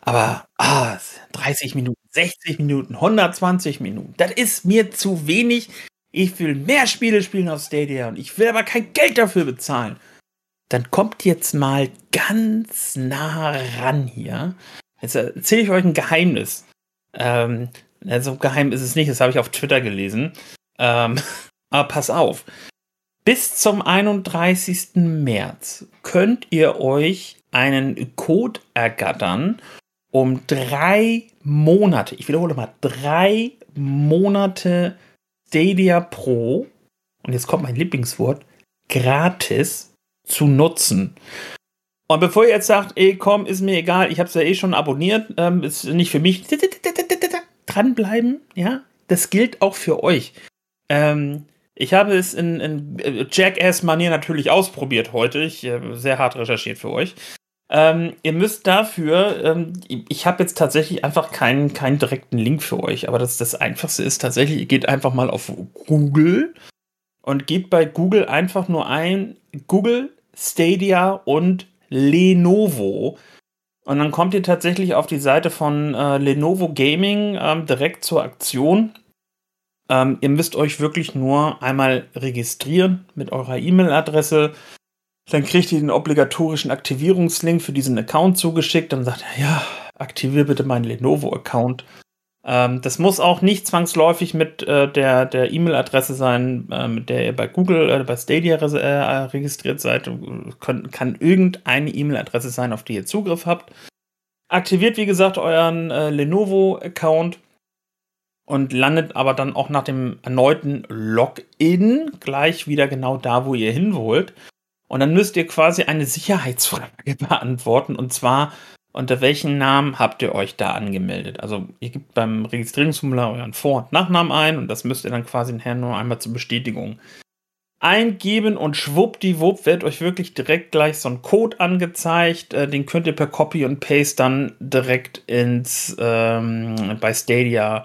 Aber ah, 30 Minuten, 60 Minuten, 120 Minuten, das ist mir zu wenig. Ich will mehr Spiele spielen auf Stadia und ich will aber kein Geld dafür bezahlen dann kommt jetzt mal ganz nah ran hier. Jetzt erzähle ich euch ein Geheimnis. Ähm, also geheim ist es nicht, das habe ich auf Twitter gelesen. Ähm, aber pass auf. Bis zum 31. März könnt ihr euch einen Code ergattern, um drei Monate, ich wiederhole mal, drei Monate Stadia Pro, und jetzt kommt mein Lieblingswort, gratis zu nutzen. Und bevor ihr jetzt sagt, ey, komm, ist mir egal, ich habe es ja eh schon abonniert, ähm, ist nicht für mich, dranbleiben, ja, das gilt auch für euch. Ähm, ich habe es in, in äh, Jackass-Manier natürlich ausprobiert heute. Ich äh, sehr hart recherchiert für euch. Ähm, ihr müsst dafür, ähm, ich habe jetzt tatsächlich einfach keinen, keinen direkten Link für euch, aber das, das Einfachste ist tatsächlich, ihr geht einfach mal auf Google und gebt bei Google einfach nur ein Google, Stadia und Lenovo. Und dann kommt ihr tatsächlich auf die Seite von äh, Lenovo Gaming ähm, direkt zur Aktion. Ähm, ihr müsst euch wirklich nur einmal registrieren mit eurer E-Mail-Adresse. Dann kriegt ihr den obligatorischen Aktivierungslink für diesen Account zugeschickt. Dann sagt er, ja, aktiviere bitte meinen Lenovo-Account. Ähm, das muss auch nicht zwangsläufig mit äh, der, E-Mail-Adresse sein, äh, mit der ihr bei Google oder äh, bei Stadia äh, registriert seid. Kön kann irgendeine E-Mail-Adresse sein, auf die ihr Zugriff habt. Aktiviert, wie gesagt, euren äh, Lenovo-Account und landet aber dann auch nach dem erneuten Login gleich wieder genau da, wo ihr hin wollt. Und dann müsst ihr quasi eine Sicherheitsfrage *laughs* beantworten und zwar, unter welchen Namen habt ihr euch da angemeldet? Also ihr gebt beim Registrierungsformular euren Vor- und Nachnamen ein und das müsst ihr dann quasi nachher nur einmal zur Bestätigung eingeben und schwuppdiwupp wird euch wirklich direkt gleich so ein Code angezeigt. Äh, den könnt ihr per Copy und Paste dann direkt ins ähm, bei Stadia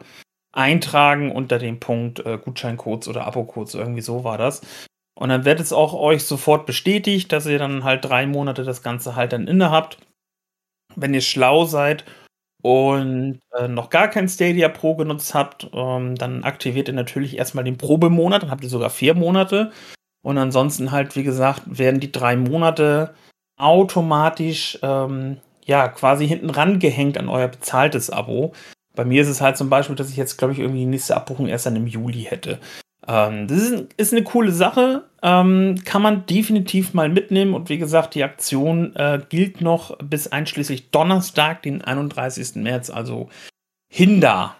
eintragen unter dem Punkt äh, Gutscheincodes oder Abo-Codes, irgendwie so war das. Und dann wird es auch euch sofort bestätigt, dass ihr dann halt drei Monate das Ganze halt dann inne habt wenn ihr schlau seid und äh, noch gar kein Stadia Pro genutzt habt, ähm, dann aktiviert ihr natürlich erstmal den Probemonat, dann habt ihr sogar vier Monate. Und ansonsten halt, wie gesagt, werden die drei Monate automatisch ähm, ja quasi hinten rangehängt an euer bezahltes Abo. Bei mir ist es halt zum Beispiel, dass ich jetzt, glaube ich, irgendwie die nächste Abbuchung erst dann im Juli hätte. Ähm, das ist, ist, eine coole Sache, ähm, kann man definitiv mal mitnehmen. Und wie gesagt, die Aktion äh, gilt noch bis einschließlich Donnerstag, den 31. März. Also Hinder,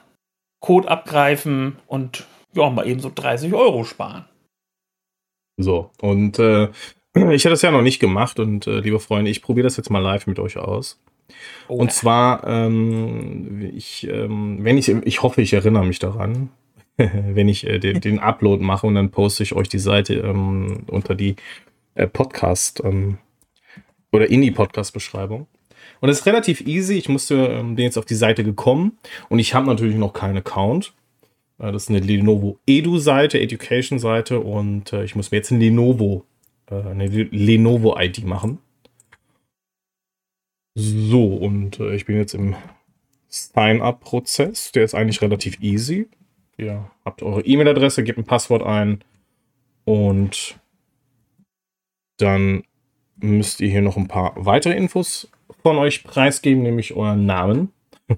Code abgreifen und ja, mal eben so 30 Euro sparen.
So, und äh, *clears throat* ich hätte das ja noch nicht gemacht und äh, liebe Freunde, ich probiere das jetzt mal live mit euch aus. Oh. Und zwar, ähm, ich, ähm, wenn ich, ich hoffe, ich erinnere mich daran, *laughs* wenn ich äh, den, den, Upload mache und dann poste ich euch die Seite ähm, unter die äh, Podcast ähm, oder in die Podcast-Beschreibung. Und es ist relativ easy. Ich musste, ähm, bin jetzt auf die Seite gekommen und ich habe natürlich noch keinen Account. Äh, das ist eine Lenovo Edu-Seite, Education-Seite und äh, ich muss mir jetzt ein Lenovo, äh, eine Lenovo-ID machen. So, und äh, ich bin jetzt im Sign-up-Prozess. Der ist eigentlich relativ easy. Ihr habt eure E-Mail-Adresse, gebt ein Passwort ein und dann müsst ihr hier noch ein paar weitere Infos von euch preisgeben, nämlich euren Namen. *laughs*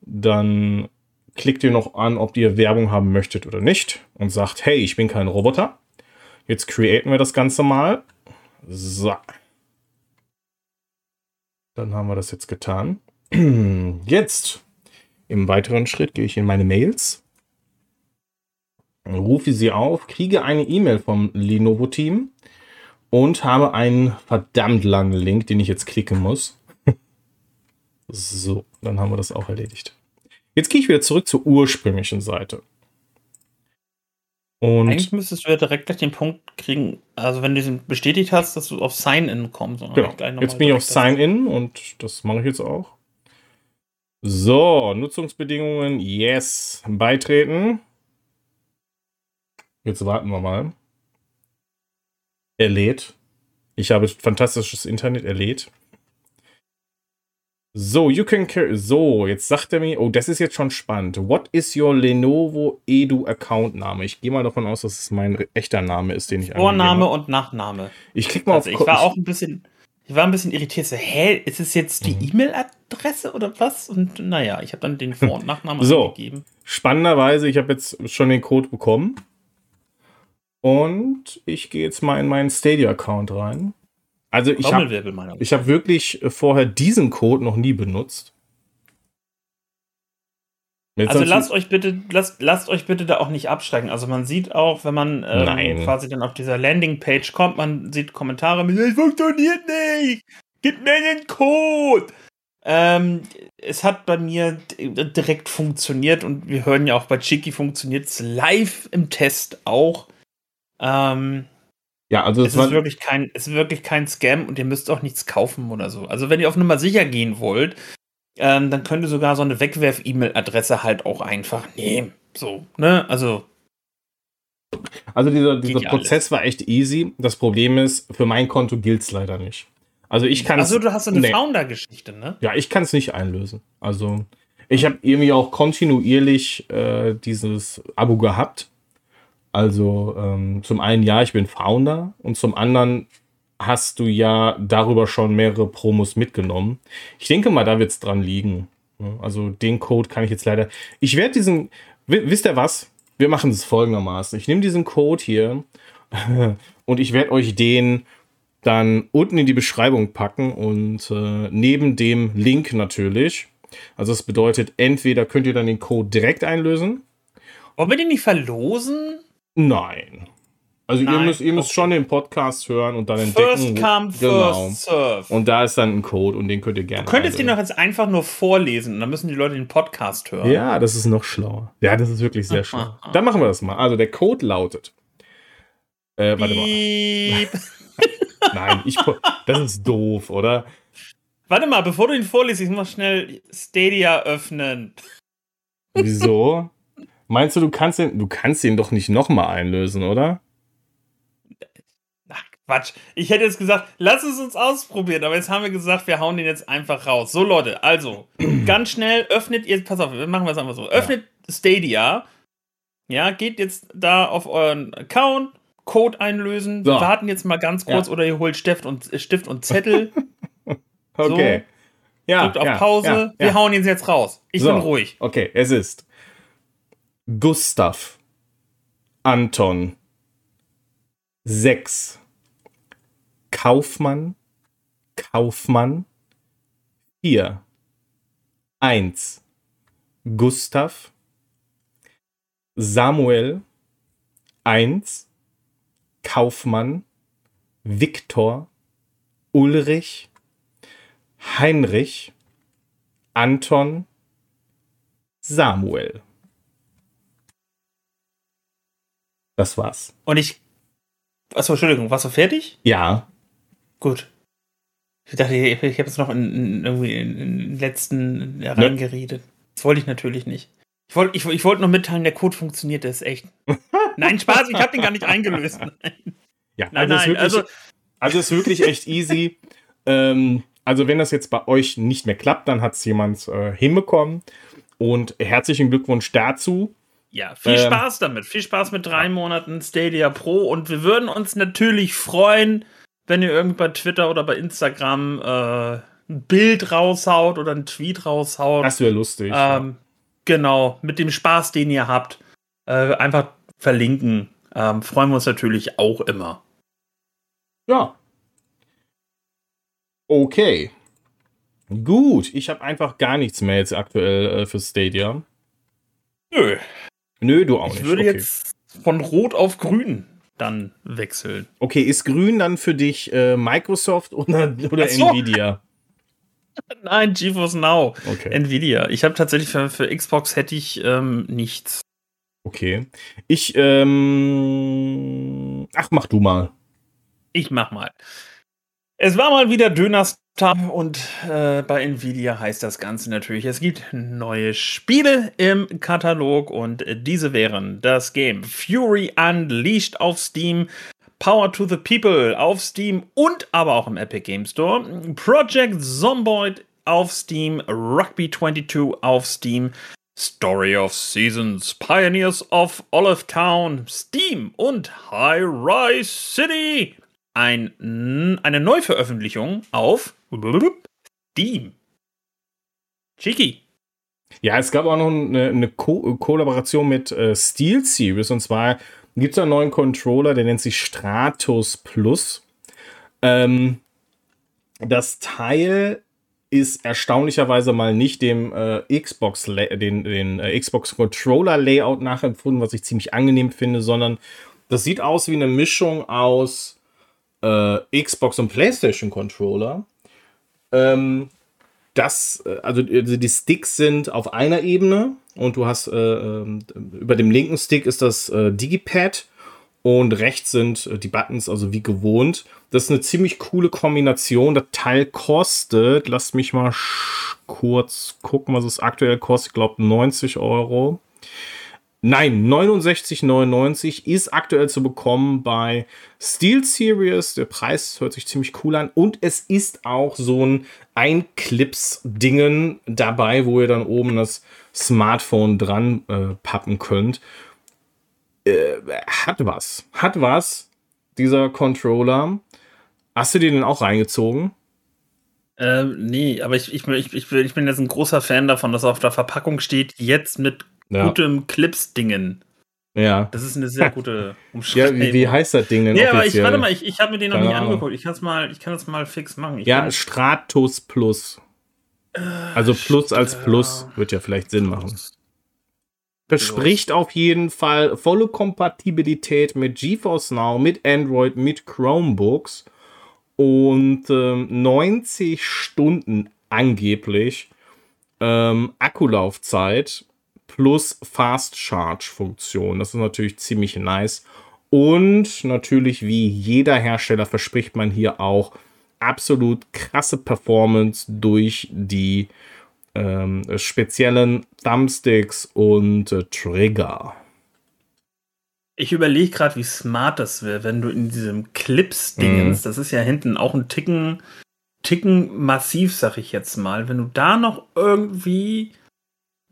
Dann klickt ihr noch an, ob ihr Werbung haben möchtet oder nicht und sagt, hey, ich bin kein Roboter. Jetzt createn wir das Ganze mal. So. Dann haben wir das jetzt getan. *clears throat* Jetzt, im weiteren Schritt, gehe ich in meine Mails, rufe sie auf, kriege eine E-Mail vom Lenovo-Team und habe einen verdammt langen Link, den ich jetzt klicken muss. *laughs* so, dann haben wir das auch erledigt. Jetzt gehe ich wieder zurück zur ursprünglichen Seite.
Und Eigentlich müsstest du ja direkt gleich den Punkt kriegen, also wenn du diesen bestätigt hast, dass du auf Sign-In kommst.
Genau. Jetzt bin ich auf Sign-In und das mache ich jetzt auch. So, Nutzungsbedingungen, yes. Beitreten. Jetzt warten wir mal. Er lädt. Ich habe fantastisches Internet, er lädt. So, you can carry. So, jetzt sagt er mir, oh, das ist jetzt schon spannend. What is your Lenovo Edu Account Name? Ich gehe mal davon aus, dass es mein echter Name ist, den ich
Vorname und Nachname.
Ich klicke mal
also auf. Ich war auch ein bisschen, ich war ein bisschen irritiert. So, hä, ist es jetzt die mhm. E-Mail-Adresse oder was? Und naja, ich habe dann den Vor- und Nachnamen
so, angegeben. Spannenderweise, ich habe jetzt schon den Code bekommen. Und ich gehe jetzt mal in meinen Stadia-Account rein. Also ich habe ich hab wirklich äh, vorher diesen Code noch nie benutzt.
Jetzt also lasst euch bitte, lasst, lasst euch bitte da auch nicht abschrecken. Also man sieht auch, wenn man ähm, quasi dann auf dieser Landingpage kommt, man sieht Kommentare mit, es funktioniert nicht, gib mir den Code. Ähm, es hat bei mir direkt funktioniert und wir hören ja auch bei Chiki funktioniert es live im Test auch. Ähm,
ja, also
es, es ist wirklich kein, es ist wirklich kein Scam und ihr müsst auch nichts kaufen oder so. Also wenn ihr auf Nummer sicher gehen wollt, ähm, dann könnt ihr sogar so eine Wegwerf-E-Mail-Adresse halt auch einfach nehmen. So, ne? Also.
Also dieser, dieser Prozess alles. war echt easy. Das Problem ist, für mein Konto gilt es leider nicht. Also ich kann
Also du hast so eine nee. Founder-Geschichte, ne?
Ja, ich kann es nicht einlösen. Also ich habe irgendwie auch kontinuierlich äh, dieses Abo gehabt also ähm, zum einen ja, ich bin Founder und zum anderen hast du ja darüber schon mehrere Promos mitgenommen. Ich denke mal, da wird es dran liegen. Also den Code kann ich jetzt leider. Ich werde diesen. Wisst ihr was? Wir machen es folgendermaßen. Ich nehme diesen Code hier *laughs* und ich werde euch den dann unten in die Beschreibung packen und äh, neben dem Link natürlich. Also das bedeutet, entweder könnt ihr dann den Code direkt einlösen.
Wollen wir den nicht verlosen?
Nein. Also Nein, ihr müsst, ihr müsst okay. schon den Podcast hören und dann first entdecken.
Come, genau. First serve.
Und da ist dann ein Code und den könnt ihr gerne.
Du könntest ihn doch jetzt einfach nur vorlesen und dann müssen die Leute den Podcast hören.
Ja, das ist noch schlauer. Ja, das ist wirklich sehr schlau. Dann machen wir das mal. Also der Code lautet. Äh, warte mal. *laughs* Nein, ich, das ist doof, oder?
Warte mal, bevor du ihn vorliest, ich muss schnell Stadia öffnen.
Wieso? Meinst du, du kannst den, du kannst den doch nicht nochmal einlösen, oder?
Ach, Quatsch. Ich hätte jetzt gesagt, lass es uns ausprobieren, aber jetzt haben wir gesagt, wir hauen den jetzt einfach raus. So, Leute, also, *clears throat* ganz schnell öffnet ihr, pass auf, wir machen es einfach so. Öffnet ja. Stadia. Ja, geht jetzt da auf euren Account, Code einlösen. So. Wir warten jetzt mal ganz kurz ja. oder ihr holt Stift und, Stift und Zettel. *laughs*
okay. So.
Ja, drückt auf ja, Pause. Wir hauen ihn jetzt raus. Ich so. bin ruhig.
Okay, es ist Gustav, Anton, 6, Kaufmann, Kaufmann, 4, 1, Gustav, Samuel, 1, Kaufmann, Viktor, Ulrich, Heinrich, Anton, Samuel. Das war's.
Und ich. Achso, Entschuldigung, warst du fertig?
Ja.
Gut. Ich dachte, ich, ich habe jetzt noch in, in, irgendwie in, den letzten ne? reingeredet. Das wollte ich natürlich nicht. Ich wollte ich, ich wollt noch mitteilen, der Code funktioniert, das ist echt. *laughs* nein, Spaß, ich habe den gar nicht eingelöst. Nein.
Ja, nein, also, nein, ist wirklich, also, also ist wirklich echt easy. ähm, also, wenn das jetzt bei euch nicht mehr klappt, dann hat es jemand äh, hinbekommen. Und herzlichen Glückwunsch dazu.
Ja, viel ähm, Spaß damit. Viel Spaß mit drei Monaten Stadia Pro. Und wir würden uns natürlich freuen, wenn ihr irgendwie bei Twitter oder bei Instagram äh, ein Bild raushaut oder einen Tweet raushaut.
Das wäre lustig. Ähm,
ja. Genau, mit dem Spaß, den ihr habt. Äh, einfach verlinken. Ähm, freuen wir uns natürlich auch immer.
Ja. Okay. Gut, ich habe einfach gar nichts mehr jetzt aktuell äh, für Stadia.
Nö.
Nö, du auch
ich
nicht.
Ich würde okay. jetzt von Rot auf Grün dann wechseln.
Okay, ist Grün dann für dich äh, Microsoft oder, oder so. Nvidia? *laughs*
Nein, GeForce Now.
Okay.
Nvidia. Ich habe tatsächlich für, für, Xbox hätte ich ähm, nichts.
Okay. Ich, ähm. Ach, mach du mal.
Ich mach mal. Es war mal wieder Döners und äh, bei Nvidia heißt das Ganze natürlich, es gibt neue Spiele im Katalog und diese wären das Game Fury Unleashed auf Steam, Power to the People auf Steam und aber auch im Epic Game Store, Project Zomboid auf Steam, Rugby 22 auf Steam, Story of Seasons, Pioneers of Olive Town, Steam und High Rise City. Ein, eine Neuveröffentlichung auf Steam. Cheeky.
Ja, es gab auch noch eine, eine Ko Kollaboration mit äh, Steel Series und zwar gibt es einen neuen Controller, der nennt sich Stratus Plus. Ähm, das Teil ist erstaunlicherweise mal nicht dem äh, Xbox den, den äh, Xbox Controller Layout nachempfunden, was ich ziemlich angenehm finde, sondern das sieht aus wie eine Mischung aus äh, Xbox und PlayStation Controller. Ähm, das, äh, also, also die Sticks sind auf einer Ebene und du hast äh, ähm, über dem linken Stick ist das äh, Digipad und rechts sind äh, die Buttons, also wie gewohnt. Das ist eine ziemlich coole Kombination. Das Teil kostet, lasst mich mal kurz gucken, was es aktuell kostet. Ich glaube 90 Euro. Nein, 69,99 ist aktuell zu bekommen bei Steel Series. Der Preis hört sich ziemlich cool an. Und es ist auch so ein Einclips-Dingen dabei, wo ihr dann oben das Smartphone dran äh, pappen könnt. Äh, hat was. Hat was, dieser Controller. Hast du den denn auch reingezogen?
Ähm, nee, aber ich, ich, ich, ich, bin jetzt ein großer Fan davon, dass auf der Verpackung steht, jetzt mit ja. gutem Clips-Dingen.
Ja.
Das ist eine sehr *laughs* gute Umschreibung.
Ja, wie, wie heißt das Ding denn?
Ja, aber ich, warte mal, ich, ich habe mir den noch nicht angeguckt. Ich, mal, ich kann das mal fix machen. Ich
ja, Stratus Plus. Also Plus Stra als Plus wird ja vielleicht Sinn machen. Verspricht auf jeden Fall volle Kompatibilität mit GeForce Now, mit Android, mit Chromebooks und ähm, 90 Stunden angeblich ähm, Akkulaufzeit plus Fast Charge Funktion. Das ist natürlich ziemlich nice. Und natürlich, wie jeder Hersteller, verspricht man hier auch absolut krasse Performance durch die ähm, speziellen Thumbsticks und äh, Trigger.
Ich überlege gerade, wie smart das wäre, wenn du in diesem Clips-Dingens, mm. das ist ja hinten auch ein Ticken, Ticken massiv, sag ich jetzt mal, wenn du da noch irgendwie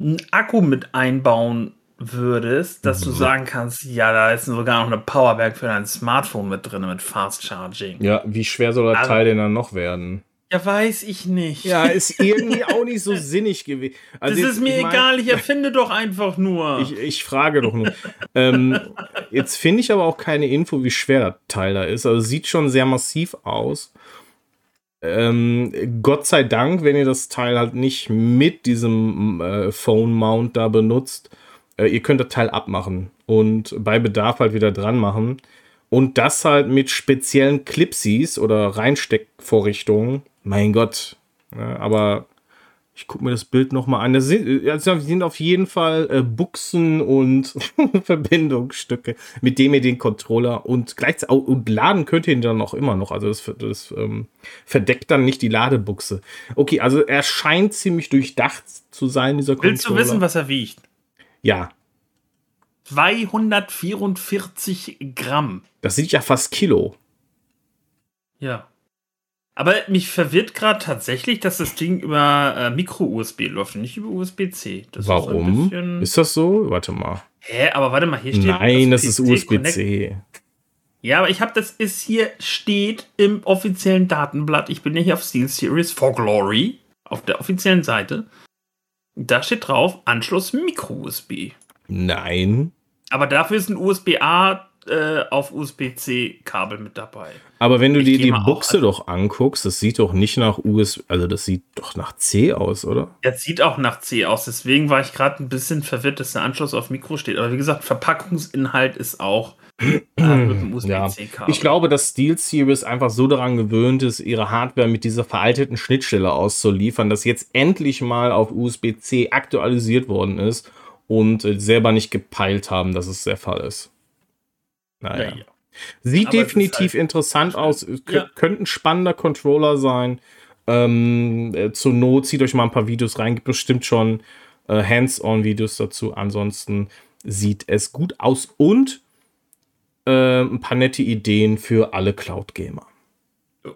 einen Akku mit einbauen würdest, dass du mhm. sagen kannst, ja, da ist sogar noch eine Powerbank für dein Smartphone mit drin, mit Fast Charging.
Ja, wie schwer soll das also, Teil denn dann noch werden?
Ja, weiß ich nicht.
Ja, ist *laughs* irgendwie auch nicht so sinnig gewesen.
Also das jetzt, ist mir ich mein, egal, ich erfinde doch einfach nur. *laughs*
Ich, ich frage doch nur. ähm, jetzt finde ich aber auch keine Info, wie schwer das Teil da ist. Also sieht schon sehr massiv aus. Ähm, Gott sei Dank, wenn ihr das Teil halt nicht mit diesem äh, Phone Mount da benutzt, äh, ihr könnt das Teil abmachen und bei Bedarf halt wieder dran machen. Und das halt mit speziellen Clipsies oder Reinsteckvorrichtungen. Mein Gott. Ja, aber ich gucke mir das Bild nochmal an. Das sind, also sind auf jeden Fall äh, Buchsen und *laughs* Verbindungsstücke, mit denen ihr den Controller und gleichzeitig und laden könnt ihr ihn dann auch immer noch. Also das, das ähm, verdeckt dann nicht die Ladebuchse. Okay, also er scheint ziemlich durchdacht zu sein, dieser
Controller. Willst du wissen, was er wiegt?
Ja.
244 Gramm.
Das sind ja fast Kilo.
Ja. Aber mich verwirrt gerade tatsächlich, dass das Ding über äh, Micro-USB läuft, nicht über USB-C.
Warum? Ist, ist, das so? Warte mal.
Hä, aber warte mal, hier
steht. Nein, das, das ist USB-C.
Ja, aber ich habe das ist hier steht im offiziellen Datenblatt. Ich bin ja hier auf SteelSeries for Glory auf der offiziellen Seite. Da steht drauf Anschluss Micro-USB.
Nein.
Aber dafür ist ein USB-A äh, auf USB-C-Kabel mit dabei.
Aber wenn du dir die Buchse also, doch anguckst, das sieht doch nicht nach USB, also das sieht doch nach C aus, oder?
Das sieht auch nach C aus. Deswegen war ich gerade ein bisschen verwirrt, dass der Anschluss auf Mikro steht. Aber wie gesagt, Verpackungsinhalt ist auch *clears throat*
ja. Ich glaube, dass SteelSeries einfach so daran gewöhnt ist, ihre Hardware mit dieser veralteten Schnittstelle auszuliefern, dass jetzt endlich mal auf USB-C aktualisiert worden ist und äh, selber nicht gepeilt haben, dass es der Fall ist. Naja. Ja, Sieht Aber definitiv halt interessant aus. Ja. Könnte ein spannender Controller sein. Ähm, äh, zur Not zieht euch mal ein paar Videos rein. Gibt bestimmt schon äh, Hands-on-Videos dazu. Ansonsten sieht es gut aus. Und äh, ein paar nette Ideen für alle Cloud-Gamer.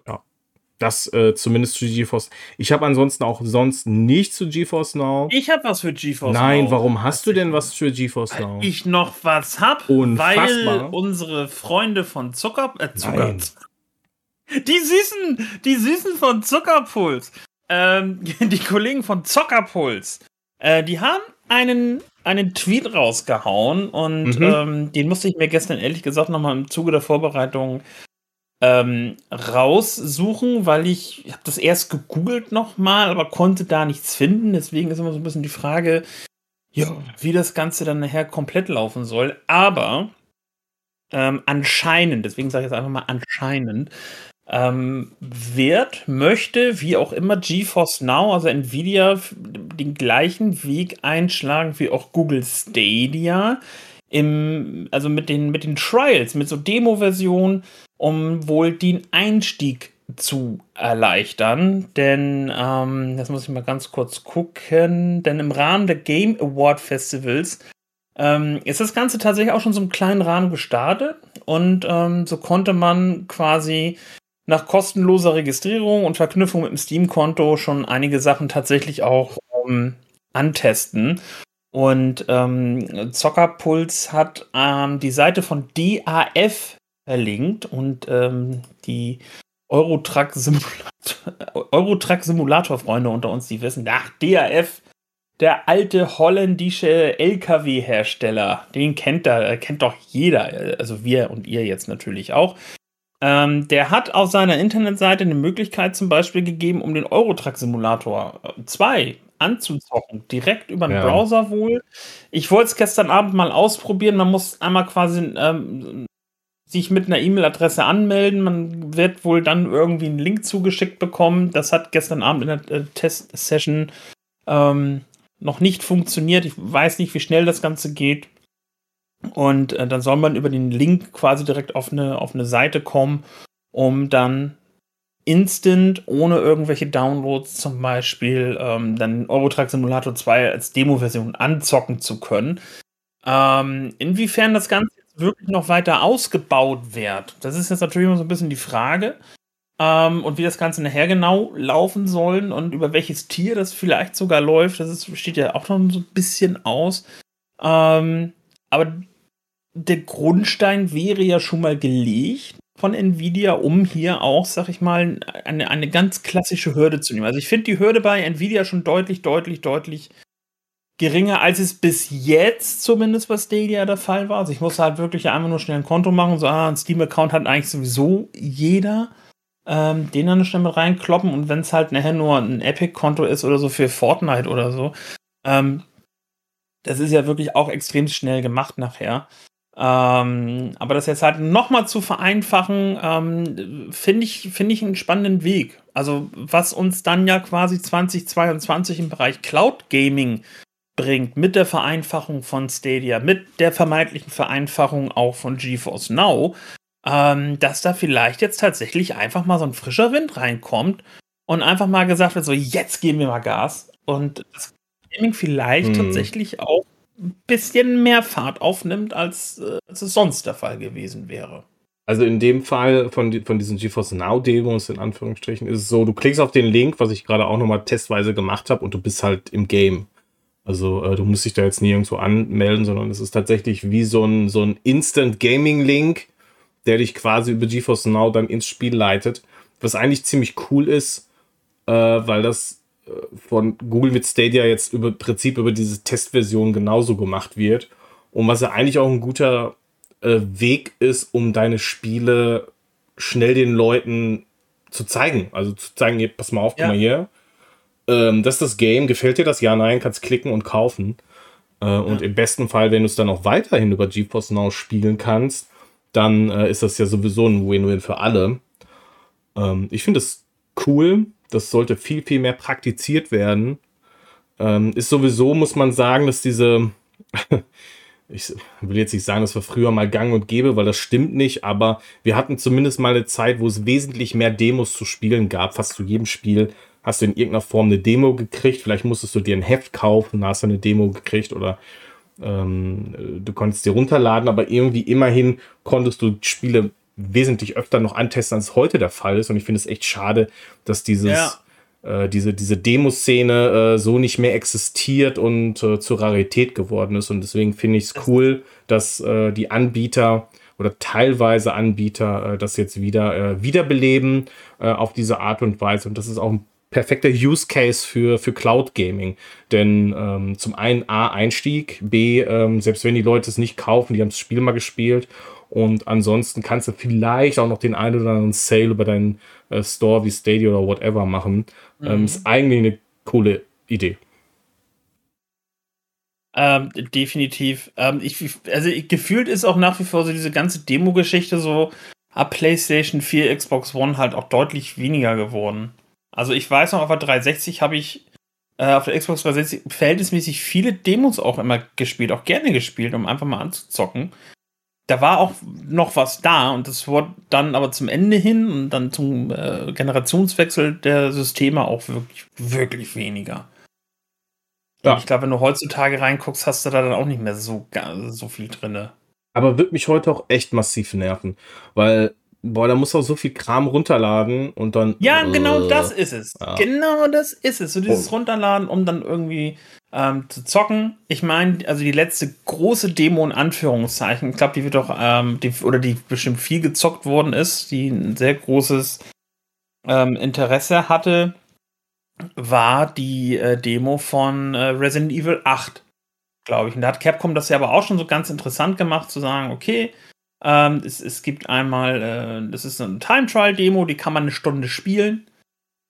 Ja. Das äh, zumindest für GeForce. Ich habe ansonsten auch sonst nichts zu GeForce Now.
Ich habe was für GeForce
Nein, Now. Nein, warum hast du denn was für GeForce Now?
Weil ich noch was hab, Unfassbar. weil unsere Freunde von Zucker, äh, Zucker, Nein. die süßen, die süßen von Zuckerpuls, ähm, *laughs* die Kollegen von Zockerpuls, äh, die haben einen einen Tweet rausgehauen und mhm. ähm, den musste ich mir gestern ehrlich gesagt nochmal im Zuge der Vorbereitung ähm, raussuchen, weil ich, ich habe das erst gegoogelt nochmal, aber konnte da nichts finden. Deswegen ist immer so ein bisschen die Frage, ja, wie das Ganze dann nachher komplett laufen soll. Aber ähm, anscheinend, deswegen sage ich jetzt einfach mal anscheinend, ähm, wird, möchte, wie auch immer, GeForce Now, also Nvidia, den gleichen Weg einschlagen wie auch Google Stadia. Im, also mit den, mit den Trials, mit so Demo-Versionen, um wohl den Einstieg zu erleichtern. Denn, ähm, das muss ich mal ganz kurz gucken, denn im Rahmen der Game Award Festivals ähm, ist das Ganze tatsächlich auch schon so im kleinen Rahmen gestartet und ähm, so konnte man quasi nach kostenloser Registrierung und Verknüpfung mit dem Steam-Konto schon einige Sachen tatsächlich auch ähm, antesten. Und ähm, Zockerpuls hat ähm, die Seite von DAF verlinkt und ähm, die Eurotruck Simulator, *laughs* Eurotruck Simulator Freunde unter uns, die wissen, ach, DAF, der alte holländische LKW-Hersteller, den kennt da, kennt doch jeder, also wir und ihr jetzt natürlich auch. Ähm, der hat auf seiner Internetseite eine Möglichkeit zum Beispiel gegeben, um den Eurotruck Simulator 2 äh, anzuzocken. Direkt über den ja. Browser wohl. Ich wollte es gestern Abend mal ausprobieren. Man muss einmal quasi ähm, sich mit einer E-Mail-Adresse anmelden. Man wird wohl dann irgendwie einen Link zugeschickt bekommen. Das hat gestern Abend in der äh, Test-Session ähm, noch nicht funktioniert. Ich weiß nicht, wie schnell das Ganze geht. Und äh, dann soll man über den Link quasi direkt auf eine, auf eine Seite kommen, um dann instant, ohne irgendwelche Downloads zum Beispiel, ähm, dann Eurotruck Simulator 2 als Demo-Version anzocken zu können. Ähm, inwiefern das Ganze jetzt wirklich noch weiter ausgebaut wird, das ist jetzt natürlich immer so ein bisschen die Frage. Ähm, und wie das Ganze nachher genau laufen soll und über welches Tier das vielleicht sogar läuft, das ist, steht ja auch noch so ein bisschen aus. Ähm, aber der Grundstein wäre ja schon mal gelegt von Nvidia, um hier auch, sag ich mal, eine, eine ganz klassische Hürde zu nehmen. Also ich finde die Hürde bei Nvidia schon deutlich, deutlich, deutlich geringer, als es bis jetzt zumindest bei Stadia der Fall war. Also ich musste halt wirklich einfach nur schnell ein Konto machen, so, ah, ein Steam-Account hat eigentlich sowieso jeder, ähm, den dann schnell mit reinkloppen und wenn es halt nachher nur ein Epic-Konto ist oder so für Fortnite oder so, ähm, das ist ja wirklich auch extrem schnell gemacht nachher. Ähm, aber das jetzt halt nochmal zu vereinfachen, ähm, finde ich, finde ich einen spannenden Weg. Also, was uns dann ja quasi 2022 im Bereich Cloud Gaming bringt, mit der Vereinfachung von Stadia, mit der vermeintlichen Vereinfachung auch von GeForce Now, ähm, dass da vielleicht jetzt tatsächlich einfach mal so ein frischer Wind reinkommt und einfach mal gesagt wird, so jetzt geben wir mal Gas und das Gaming vielleicht hm. tatsächlich auch bisschen mehr Fahrt aufnimmt, als, äh, als es sonst der Fall gewesen wäre.
Also in dem Fall von, von diesen GeForce Now Demos in Anführungsstrichen ist es so, du klickst auf den Link, was ich gerade auch nochmal testweise gemacht habe und du bist halt im Game. Also äh, du musst dich da jetzt nirgendwo anmelden, sondern es ist tatsächlich wie so ein, so ein Instant Gaming Link, der dich quasi über GeForce Now dann ins Spiel leitet. Was eigentlich ziemlich cool ist, äh, weil das von Google mit Stadia jetzt über Prinzip über diese Testversion genauso gemacht wird. Und was ja eigentlich auch ein guter äh, Weg ist, um deine Spiele schnell den Leuten zu zeigen. Also zu zeigen, hier, pass mal auf, ja. guck mal hier. Ähm, das ist das Game, gefällt dir das? Ja, nein, kannst klicken und kaufen. Äh, ja. Und im besten Fall, wenn du es dann auch weiterhin über GeForce Now spielen kannst, dann äh, ist das ja sowieso ein Win-Win für alle. Ähm, ich finde es cool. Das sollte viel, viel mehr praktiziert werden. Ähm, ist sowieso, muss man sagen, dass diese *laughs* ich will jetzt nicht sagen, das war früher mal gang und gäbe, weil das stimmt nicht, aber wir hatten zumindest mal eine Zeit, wo es wesentlich mehr Demos zu spielen gab. Fast zu jedem Spiel hast du in irgendeiner Form eine Demo gekriegt. Vielleicht musstest du dir ein Heft kaufen, hast du eine Demo gekriegt oder ähm, du konntest dir runterladen, aber irgendwie immerhin konntest du Spiele wesentlich öfter noch antesten, als heute der Fall ist. Und ich finde es echt schade, dass dieses. Ja äh, diese, diese Demoszene äh, so nicht mehr existiert und äh, zur Rarität geworden ist. Und deswegen finde ich es cool, dass äh, die Anbieter oder teilweise Anbieter äh, das jetzt wieder äh, wiederbeleben auf diese Art und Weise. Und das ist auch ein perfekter Use Case für, für Cloud Gaming. Denn ähm, zum einen A, Einstieg, B, ähm, selbst wenn die Leute es nicht kaufen, die haben das Spiel mal gespielt und ansonsten kannst du vielleicht auch noch den einen oder anderen Sale über deinen äh, Store wie Stadia oder whatever machen. Ähm, mhm. Ähm, ist eigentlich eine coole Idee.
Ähm, definitiv. Ähm, ich, also ich, gefühlt ist auch nach wie vor so diese ganze Demo-Geschichte so ab PlayStation 4, Xbox One halt auch deutlich weniger geworden. Also ich weiß noch, auf der 360 habe ich äh, auf der Xbox 360 verhältnismäßig viele Demos auch immer gespielt, auch gerne gespielt, um einfach mal anzuzocken da war auch noch was da und das wurde dann aber zum Ende hin und dann zum äh, Generationswechsel der Systeme auch wirklich, wirklich weniger. Ja. Ich glaube, wenn du heutzutage reinguckst, hast du da dann auch nicht mehr so, so viel drin.
Aber wird mich heute auch echt massiv nerven, weil boah, da muss auch so viel Kram runterladen und dann.
Ja, genau äh, das ist es. Ja. Genau das ist es. So dieses oh. Runterladen, um dann irgendwie ähm, zu zocken. Ich meine, also die letzte große Demo in Anführungszeichen, ich glaube, die wird doch, ähm, die, oder die bestimmt viel gezockt worden ist, die ein sehr großes ähm, Interesse hatte, war die äh, Demo von äh, Resident Evil 8, glaube ich. Und da hat Capcom das ja aber auch schon so ganz interessant gemacht, zu sagen, okay, ähm, es, es gibt einmal, äh, das ist eine Time Trial Demo, die kann man eine Stunde spielen.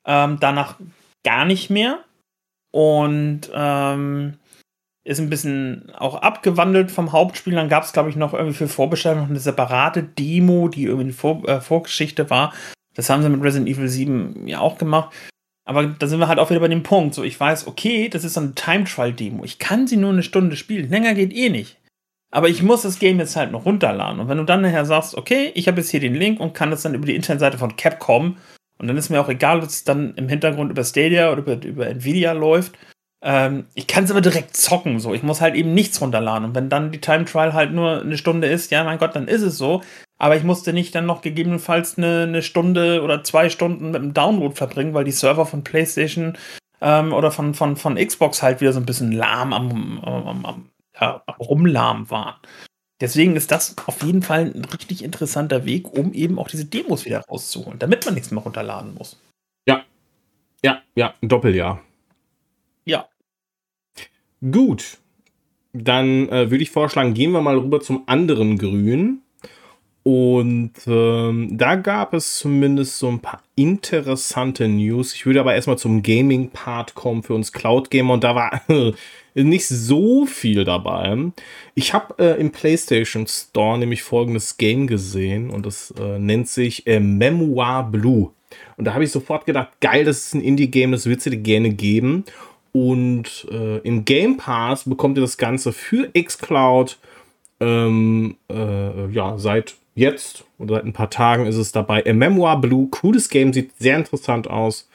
Ähm, danach gar nicht mehr. Und ähm, ist ein bisschen auch abgewandelt vom Hauptspiel. Dann gab es, glaube ich, noch irgendwie für Vorbestellung noch eine separate Demo, die irgendwie eine Vor äh, Vorgeschichte war. Das haben sie mit Resident Evil 7 ja auch gemacht. Aber da sind wir halt auch wieder bei dem Punkt. So, ich weiß, okay, das ist so eine Time Trial Demo. Ich kann sie nur eine Stunde spielen. Länger geht eh nicht. Aber ich muss das Game jetzt halt noch runterladen. Und wenn du dann nachher sagst, okay, ich habe jetzt hier den Link und kann das dann über die Internetseite von Capcom und dann ist mir auch egal, ob es dann im Hintergrund über Stadia oder über, über Nvidia läuft. Ähm, ich kann es aber direkt zocken, so. Ich muss halt eben nichts runterladen. Und wenn dann die Time Trial halt nur eine Stunde ist, ja, mein Gott, dann ist es so. Aber ich musste nicht dann noch gegebenenfalls eine, eine Stunde oder zwei Stunden mit dem Download verbringen, weil die Server von PlayStation ähm, oder von, von, von Xbox halt wieder so ein bisschen lahm am, am, am ja, rumlahm waren. Deswegen ist das auf jeden Fall ein richtig interessanter Weg, um eben auch diese Demos wieder rauszuholen, damit man nichts mehr runterladen muss.
Ja. Ja, ja, ein Doppeljahr.
Ja.
Gut. Dann äh, würde ich vorschlagen, gehen wir mal rüber zum anderen Grün. Und ähm, da gab es zumindest so ein paar interessante News. Ich würde aber erstmal zum Gaming-Part kommen für uns Cloud-Gamer. Und da war *laughs* nicht so viel dabei. Ich habe äh, im PlayStation Store nämlich folgendes Game gesehen. Und das äh, nennt sich äh, Memoir Blue. Und da habe ich sofort gedacht, geil, das ist ein Indie-Game, das wird es dir gerne geben. Und äh, im Game Pass bekommt ihr das Ganze für xCloud ähm, äh, ja, seit jetzt oder seit ein paar Tagen ist es dabei. A Memoir Blue, cooles Game, sieht sehr interessant aus.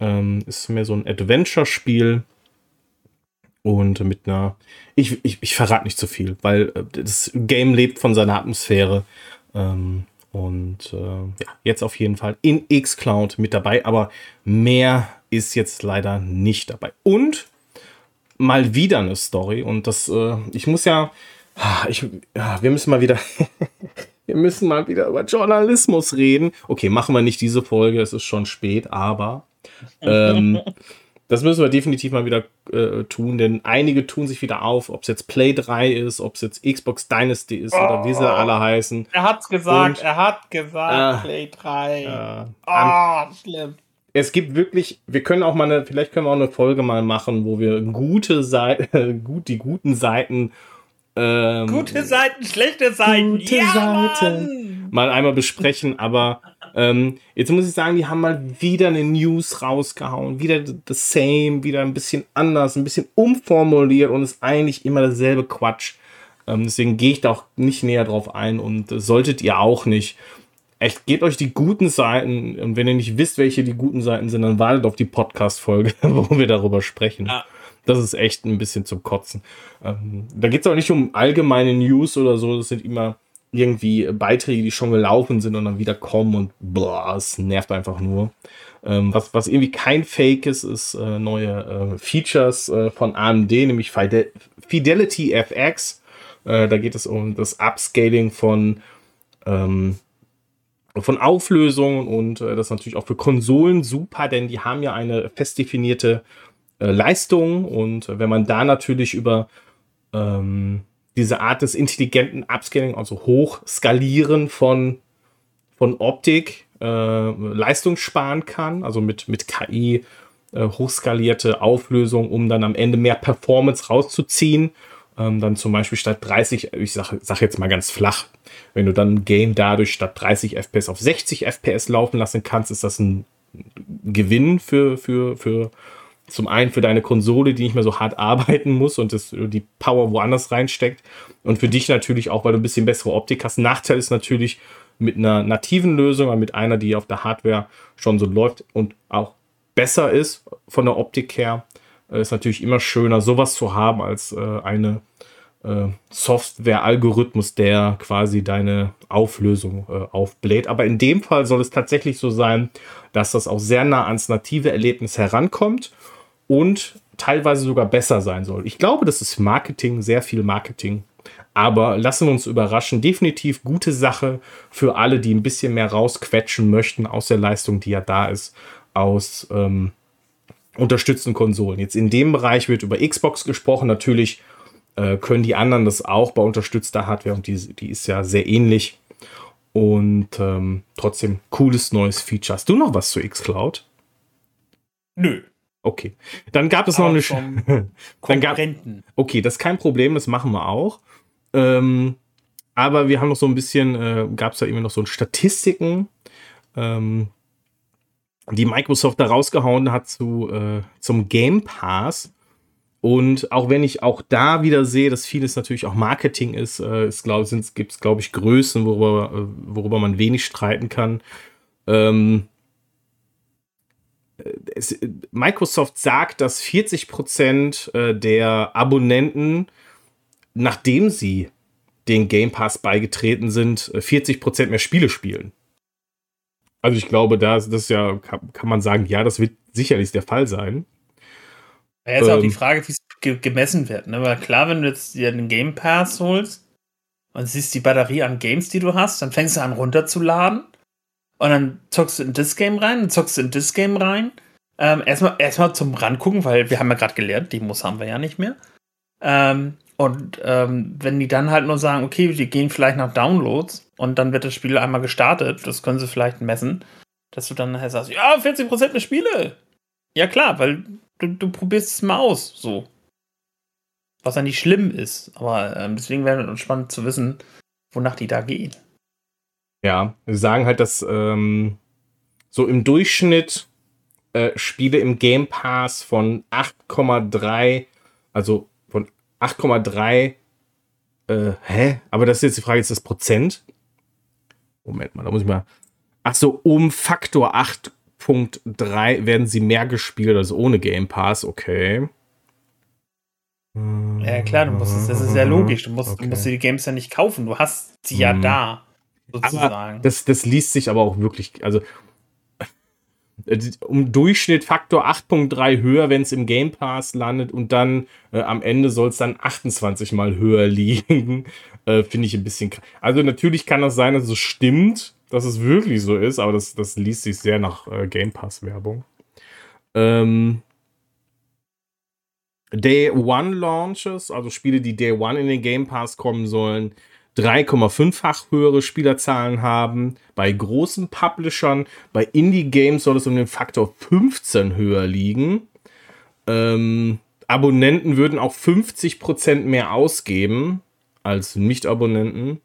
Ähm, ist mehr so ein Adventure-Spiel. Und mit einer. Ich, ich, ich verrate nicht zu viel, weil äh, das Game lebt von seiner Atmosphäre. Ähm, und äh, ja, jetzt auf jeden Fall in Xcloud mit dabei, aber mehr ist jetzt leider nicht dabei. Und mal wieder eine Story und das, äh, ich muss ja, ich, ja, wir müssen mal wieder, *laughs* wir müssen mal wieder über Journalismus reden. Okay, machen wir nicht diese Folge, es ist schon spät, aber ähm, *laughs* das müssen wir definitiv mal wieder äh, tun, denn einige tun sich wieder auf, ob es jetzt Play 3 ist, ob es jetzt Xbox Dynasty ist oh, oder wie sie oh. alle heißen.
Er hat's gesagt, Und, er hat gesagt, äh, Play 3. Äh,
oh, schlimm es gibt wirklich, wir können auch mal eine, vielleicht können wir auch eine Folge mal machen, wo wir gute Seiten, *laughs* gut, die guten Seiten.
Ähm, gute Seiten, schlechte Seiten,
gute ja, Seiten mal einmal besprechen, aber ähm, jetzt muss ich sagen, die haben mal wieder eine News rausgehauen, wieder the same, wieder ein bisschen anders, ein bisschen umformuliert und ist eigentlich immer dasselbe Quatsch. Ähm, deswegen gehe ich da auch nicht näher drauf ein und äh, solltet ihr auch nicht echt, gebt euch die guten Seiten und wenn ihr nicht wisst, welche die guten Seiten sind, dann wartet auf die Podcast-Folge, *laughs* wo wir darüber sprechen. Ja. Das ist echt ein bisschen zum Kotzen. Ähm, da geht es auch nicht um allgemeine News oder so, das sind immer irgendwie Beiträge, die schon gelaufen sind und dann wieder kommen und boah, es nervt einfach nur. Ähm, was, was irgendwie kein Fake ist, ist äh, neue äh, Features äh, von AMD, nämlich Fidel Fidelity FX. Äh, da geht es um das Upscaling von ähm, von Auflösung und äh, das natürlich auch für Konsolen super, denn die haben ja eine fest definierte Leistung und äh, wenn man da natürlich über ähm, diese Art des intelligenten Upscaling, also Hochskalieren von, von Optik, äh, Leistung sparen kann, also mit, mit KI äh, hochskalierte Auflösung, um dann am Ende mehr Performance rauszuziehen ähm, dann zum Beispiel statt 30, ich sage sag jetzt mal ganz flach, wenn du dann ein Game dadurch statt 30 FPS auf 60 FPS laufen lassen kannst, ist das ein Gewinn für, für, für zum einen für deine Konsole, die nicht mehr so hart arbeiten muss und das, die Power woanders reinsteckt. Und für dich natürlich auch, weil du ein bisschen bessere Optik hast. Nachteil ist natürlich mit einer nativen Lösung, mit einer, die auf der Hardware schon so läuft und auch besser ist von der Optik her, äh, ist natürlich immer schöner, sowas zu haben, als äh, eine äh, Software-Algorithmus, der quasi deine Auflösung äh, aufbläht. Aber in dem Fall soll es tatsächlich so sein, dass das auch sehr nah ans native Erlebnis herankommt und teilweise sogar besser sein soll. Ich glaube, das ist Marketing, sehr viel Marketing. Aber lassen wir uns überraschen. Definitiv gute Sache für alle, die ein bisschen mehr rausquetschen möchten aus der Leistung, die ja da ist, aus ähm, unterstützten Konsolen. Jetzt in dem Bereich wird über Xbox gesprochen. Natürlich äh, können die anderen das auch bei unterstützter Hardware und die, die ist ja sehr ähnlich. Und ähm, trotzdem cooles neues Feature. Hast du noch was zu Xcloud?
Nö.
Okay. Dann gab es noch eine. *laughs* Dann gab, okay, das ist kein Problem, das machen wir auch. Ähm, aber wir haben noch so ein bisschen, äh, gab es da immer noch so Statistiken. Ähm, die Microsoft da rausgehauen hat zu, äh, zum Game Pass. Und auch wenn ich auch da wieder sehe, dass vieles natürlich auch Marketing ist, äh, es gibt es, glaube ich, Größen, worüber, äh, worüber man wenig streiten kann. Ähm, es, Microsoft sagt, dass 40 Prozent äh, der Abonnenten, nachdem sie den Game Pass beigetreten sind, 40 äh, Prozent mehr Spiele spielen. Also ich glaube, da ist das ja, kann, kann, man sagen, ja, das wird sicherlich der Fall sein.
Ja, ist ähm, auch die ähm, Frage, wie es ge gemessen wird. Ne? Weil klar, wenn du jetzt dir einen Game Pass holst und siehst die Batterie an Games, die du hast, dann fängst du an runterzuladen und dann zockst du in das Game rein, zockst du in das Game rein. Ähm, erstmal, erstmal zum Rangucken, weil wir haben ja gerade gelernt, die muss haben wir ja nicht mehr. Ähm, und ähm, wenn die dann halt nur sagen, okay, die gehen vielleicht nach Downloads und dann wird das Spiel einmal gestartet, das können sie vielleicht messen, dass du dann nachher sagst, ja, 40% der Spiele. Ja klar, weil du, du probierst es mal aus, so. Was ja nicht schlimm ist, aber ähm, deswegen wäre es spannend zu wissen, wonach die da gehen.
Ja, wir sagen halt, dass ähm, so im Durchschnitt äh, Spiele im Game Pass von 8,3, also 8,3. Äh, hä? Aber das ist jetzt die Frage, ist das Prozent? Moment mal, da muss ich mal. Ach so, um Faktor 8.3 werden sie mehr gespielt als ohne Game Pass, okay.
Ja, klar, du musst, das ist ja logisch. Du musst, okay. du musst dir die Games ja nicht kaufen. Du hast sie ja hm. da,
sozusagen. Aber das, das liest sich aber auch wirklich, also äh, um Durchschnitt Faktor 8.3 höher, wenn es im Game Pass landet und dann äh, am Ende soll es dann 28 mal höher *laughs* liegen. äh, Finde ich ein bisschen krass. Also natürlich kann das sein, dass es stimmt, dass es wirklich so ist, aber das, das liest sich sehr nach äh, Game Pass Werbung. Ähm, Day One Launches, also Spiele, die Day One in den Game Pass kommen sollen, 3,5-fach höhere Spielerzahlen haben. Bei großen Publishern, bei Indie-Games soll es um den Faktor 15 höher liegen. Ähm, Abonnenten würden auch 50% mehr ausgeben als Nicht-Abonnenten.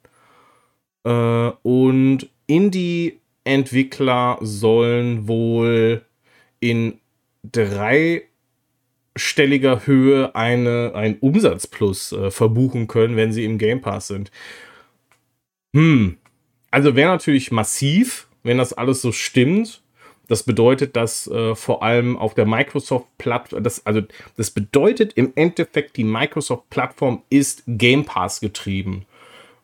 Äh, und Indie-Entwickler sollen wohl in drei stelliger Höhe eine, ein Umsatzplus äh, verbuchen können, wenn sie im Game Pass sind. Hm. Also wäre natürlich massiv, wenn das alles so stimmt. Das bedeutet, dass äh, vor allem auf der Microsoft-Plattform, das, also das bedeutet im Endeffekt, die Microsoft-Plattform ist Game Pass getrieben.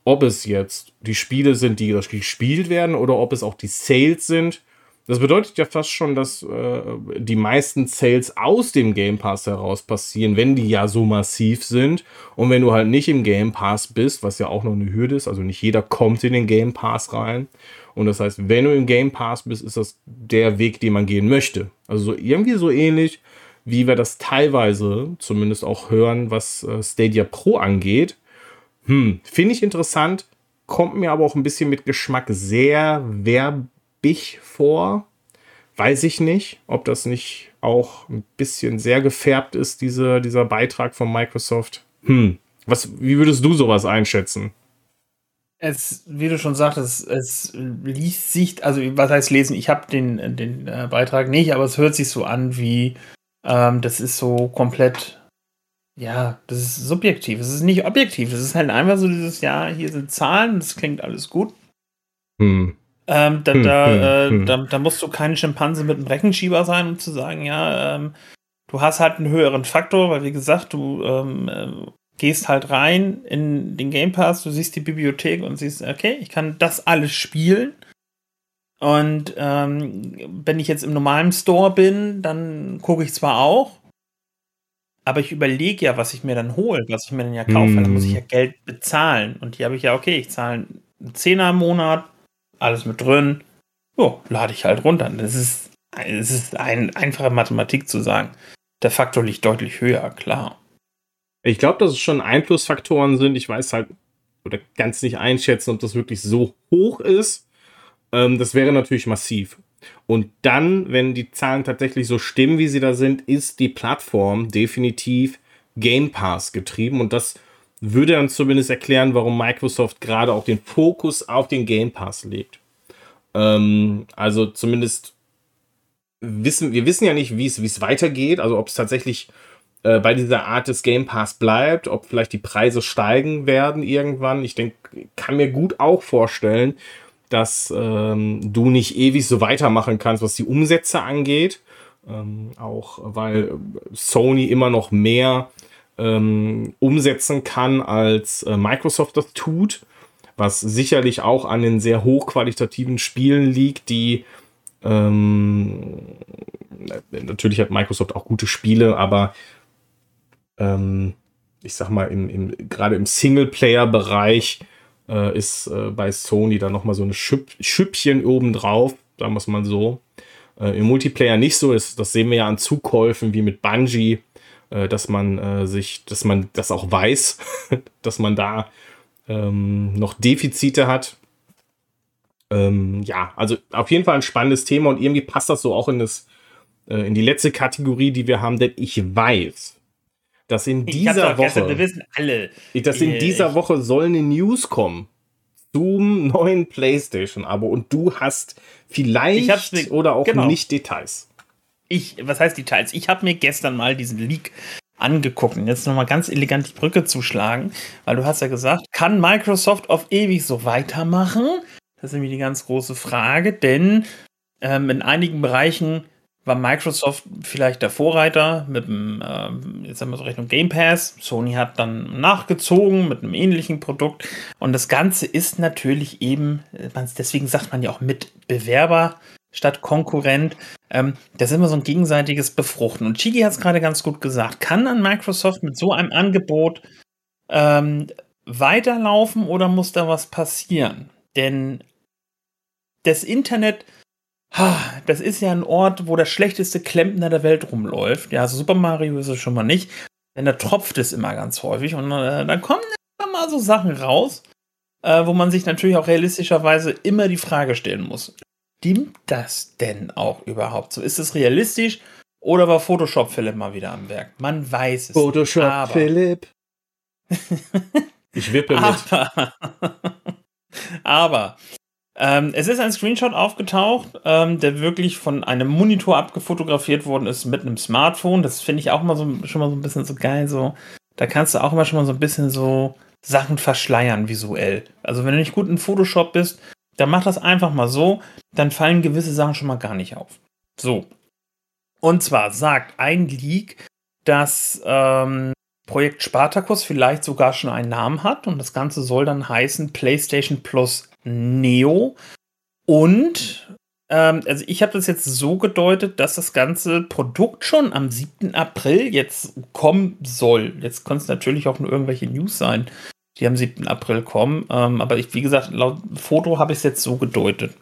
Ob es jetzt die Spiele sind, die gespielt werden, oder ob es auch die Sales sind, das bedeutet ja fast schon, dass äh, die meisten Sales aus dem Game Pass heraus passieren, wenn die ja so massiv sind. Und wenn du halt nicht im Game Pass bist, was ja auch noch eine Hürde ist, also nicht jeder kommt in den Game Pass rein. Und das heißt, wenn du im Game Pass bist, ist das der Weg, den man gehen möchte. Also so, irgendwie so ähnlich, wie wir das teilweise zumindest auch hören, was äh, Stadia Pro angeht. Hm, finde ich interessant, kommt mir aber auch ein bisschen mit Geschmack sehr werblich ich vor. Weiß ich nicht, ob das nicht auch ein bisschen sehr gefärbt ist, diese, dieser Beitrag von Microsoft. Hm. Was, wie würdest du sowas einschätzen?
Es, wie du schon sagtest, es liest sich, also was heißt lesen? Ich habe den, den äh, Beitrag nicht, aber es hört sich so an wie, ähm, das ist so komplett, ja, das ist subjektiv. Es ist nicht objektiv. Es ist halt einfach so dieses, ja, hier sind Zahlen, das klingt alles gut. Hm. Ähm, da, hm, da, hm, äh, hm. Da, da, musst du kein Schimpanse mit einem Rechenschieber sein, um zu sagen, ja, ähm, du hast halt einen höheren Faktor, weil wie gesagt, du ähm, äh, gehst halt rein in den Game Pass, du siehst die Bibliothek und siehst, okay, ich kann das alles spielen. Und ähm, wenn ich jetzt im normalen Store bin, dann gucke ich zwar auch, aber ich überlege ja, was ich mir dann hole, was ich mir dann ja kaufe. Mm. Dann muss ich ja Geld bezahlen. Und hier habe ich ja, okay, ich zahle einen Zehner im Monat alles mit drin. Jo, lade ich halt runter. Das ist, es ist ein, einfache Mathematik zu sagen. Der Faktor liegt deutlich höher, klar.
Ich glaube, dass es schon Einflussfaktoren sind. Ich weiß halt oder ganz nicht einschätzen, ob das wirklich so hoch ist. Ähm, das wäre natürlich massiv. Und dann, wenn die Zahlen tatsächlich so stimmen, wie sie da sind, ist die Plattform definitiv Game Pass getrieben. Und das würde dann zumindest erklären, warum Microsoft gerade auch den Fokus auf den Game Pass legt. Ähm, also zumindest wissen wir wissen ja nicht, wie es weitergeht, also ob es tatsächlich äh, bei dieser Art des Game Pass bleibt, ob vielleicht die Preise steigen werden irgendwann. Ich denke, kann mir gut auch vorstellen, dass ähm, du nicht ewig so weitermachen kannst, was die Umsätze angeht. Ähm, auch weil Sony immer noch mehr ähm, umsetzen kann, als äh, Microsoft das tut, was sicherlich auch an den sehr hochqualitativen Spielen liegt, die ähm, natürlich hat Microsoft auch gute Spiele, aber ähm, ich sag mal, im, im, gerade im Singleplayer-Bereich äh, ist äh, bei Sony da nochmal so ein Schüpp, Schüppchen obendrauf, sagen wir es mal so. Äh, Im Multiplayer nicht so, ist, das sehen wir ja an Zukäufen wie mit Bungie dass man äh, sich, dass man das auch weiß, *laughs* dass man da ähm, noch Defizite hat. Ähm, ja, also auf jeden Fall ein spannendes Thema und irgendwie passt das so auch in das, äh, in die letzte Kategorie, die wir haben, denn ich weiß, dass in dieser Woche, gestern,
wir wissen alle,
dass in dieser Woche soll eine News kommen zum neuen PlayStation-Abo und du hast vielleicht mir, oder auch genau. nicht Details
ich, was heißt Details? Ich habe mir gestern mal diesen Leak angeguckt und jetzt nochmal ganz elegant die Brücke zu schlagen, weil du hast ja gesagt, kann Microsoft auf ewig so weitermachen? Das ist nämlich die ganz große Frage, denn ähm, in einigen Bereichen war Microsoft vielleicht der Vorreiter mit dem, ähm, jetzt haben wir so Rechnung Game Pass. Sony hat dann nachgezogen mit einem ähnlichen Produkt. Und das Ganze ist natürlich eben, deswegen sagt man ja auch Mitbewerber statt Konkurrent. Ähm, das ist immer so ein gegenseitiges Befruchten. Und Chigi hat es gerade ganz gut gesagt. Kann an Microsoft mit so einem Angebot ähm, weiterlaufen oder muss da was passieren? Denn das Internet, das ist ja ein Ort, wo der schlechteste Klempner der Welt rumläuft. Ja, also Super Mario ist es schon mal nicht. Denn da tropft es immer ganz häufig und äh, dann kommen immer mal so Sachen raus, äh, wo man sich natürlich auch realistischerweise immer die Frage stellen muss. Stimmt das denn auch überhaupt so? Ist es realistisch oder war Photoshop Philipp mal wieder am Werk? Man weiß es.
Photoshop aber, Philipp. *laughs* ich wippe mit.
Aber, aber ähm, es ist ein Screenshot aufgetaucht, ähm, der wirklich von einem Monitor abgefotografiert worden ist mit einem Smartphone. Das finde ich auch mal so, schon mal so ein bisschen so geil. So, da kannst du auch immer schon mal so ein bisschen so Sachen verschleiern visuell. Also wenn du nicht gut in Photoshop bist, dann mach das einfach mal so, dann fallen gewisse Sachen schon mal gar nicht auf. So. Und zwar sagt ein Leak, dass ähm, Projekt Spartacus vielleicht sogar schon einen Namen hat und das Ganze soll dann heißen PlayStation Plus Neo. Und ähm, also ich habe das jetzt so gedeutet, dass das ganze Produkt schon am 7. April jetzt kommen soll. Jetzt können es natürlich auch nur irgendwelche News sein, die am 7. April kommen. Ähm, aber ich, wie gesagt, laut Foto habe ich es jetzt so gedeutet.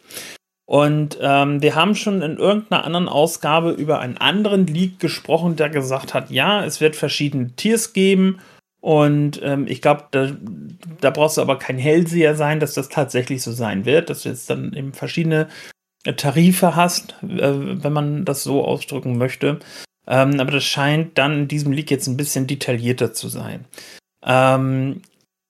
Und ähm, wir haben schon in irgendeiner anderen Ausgabe über einen anderen Leak gesprochen, der gesagt hat, ja, es wird verschiedene Tiers geben und ähm, ich glaube, da, da, brauchst du aber kein Hellseher sein, dass das tatsächlich so sein wird, dass du jetzt dann eben verschiedene äh, Tarife hast, äh, wenn man das so ausdrücken möchte. Ähm, aber das scheint dann in diesem Leak jetzt ein bisschen detaillierter zu sein. Ähm,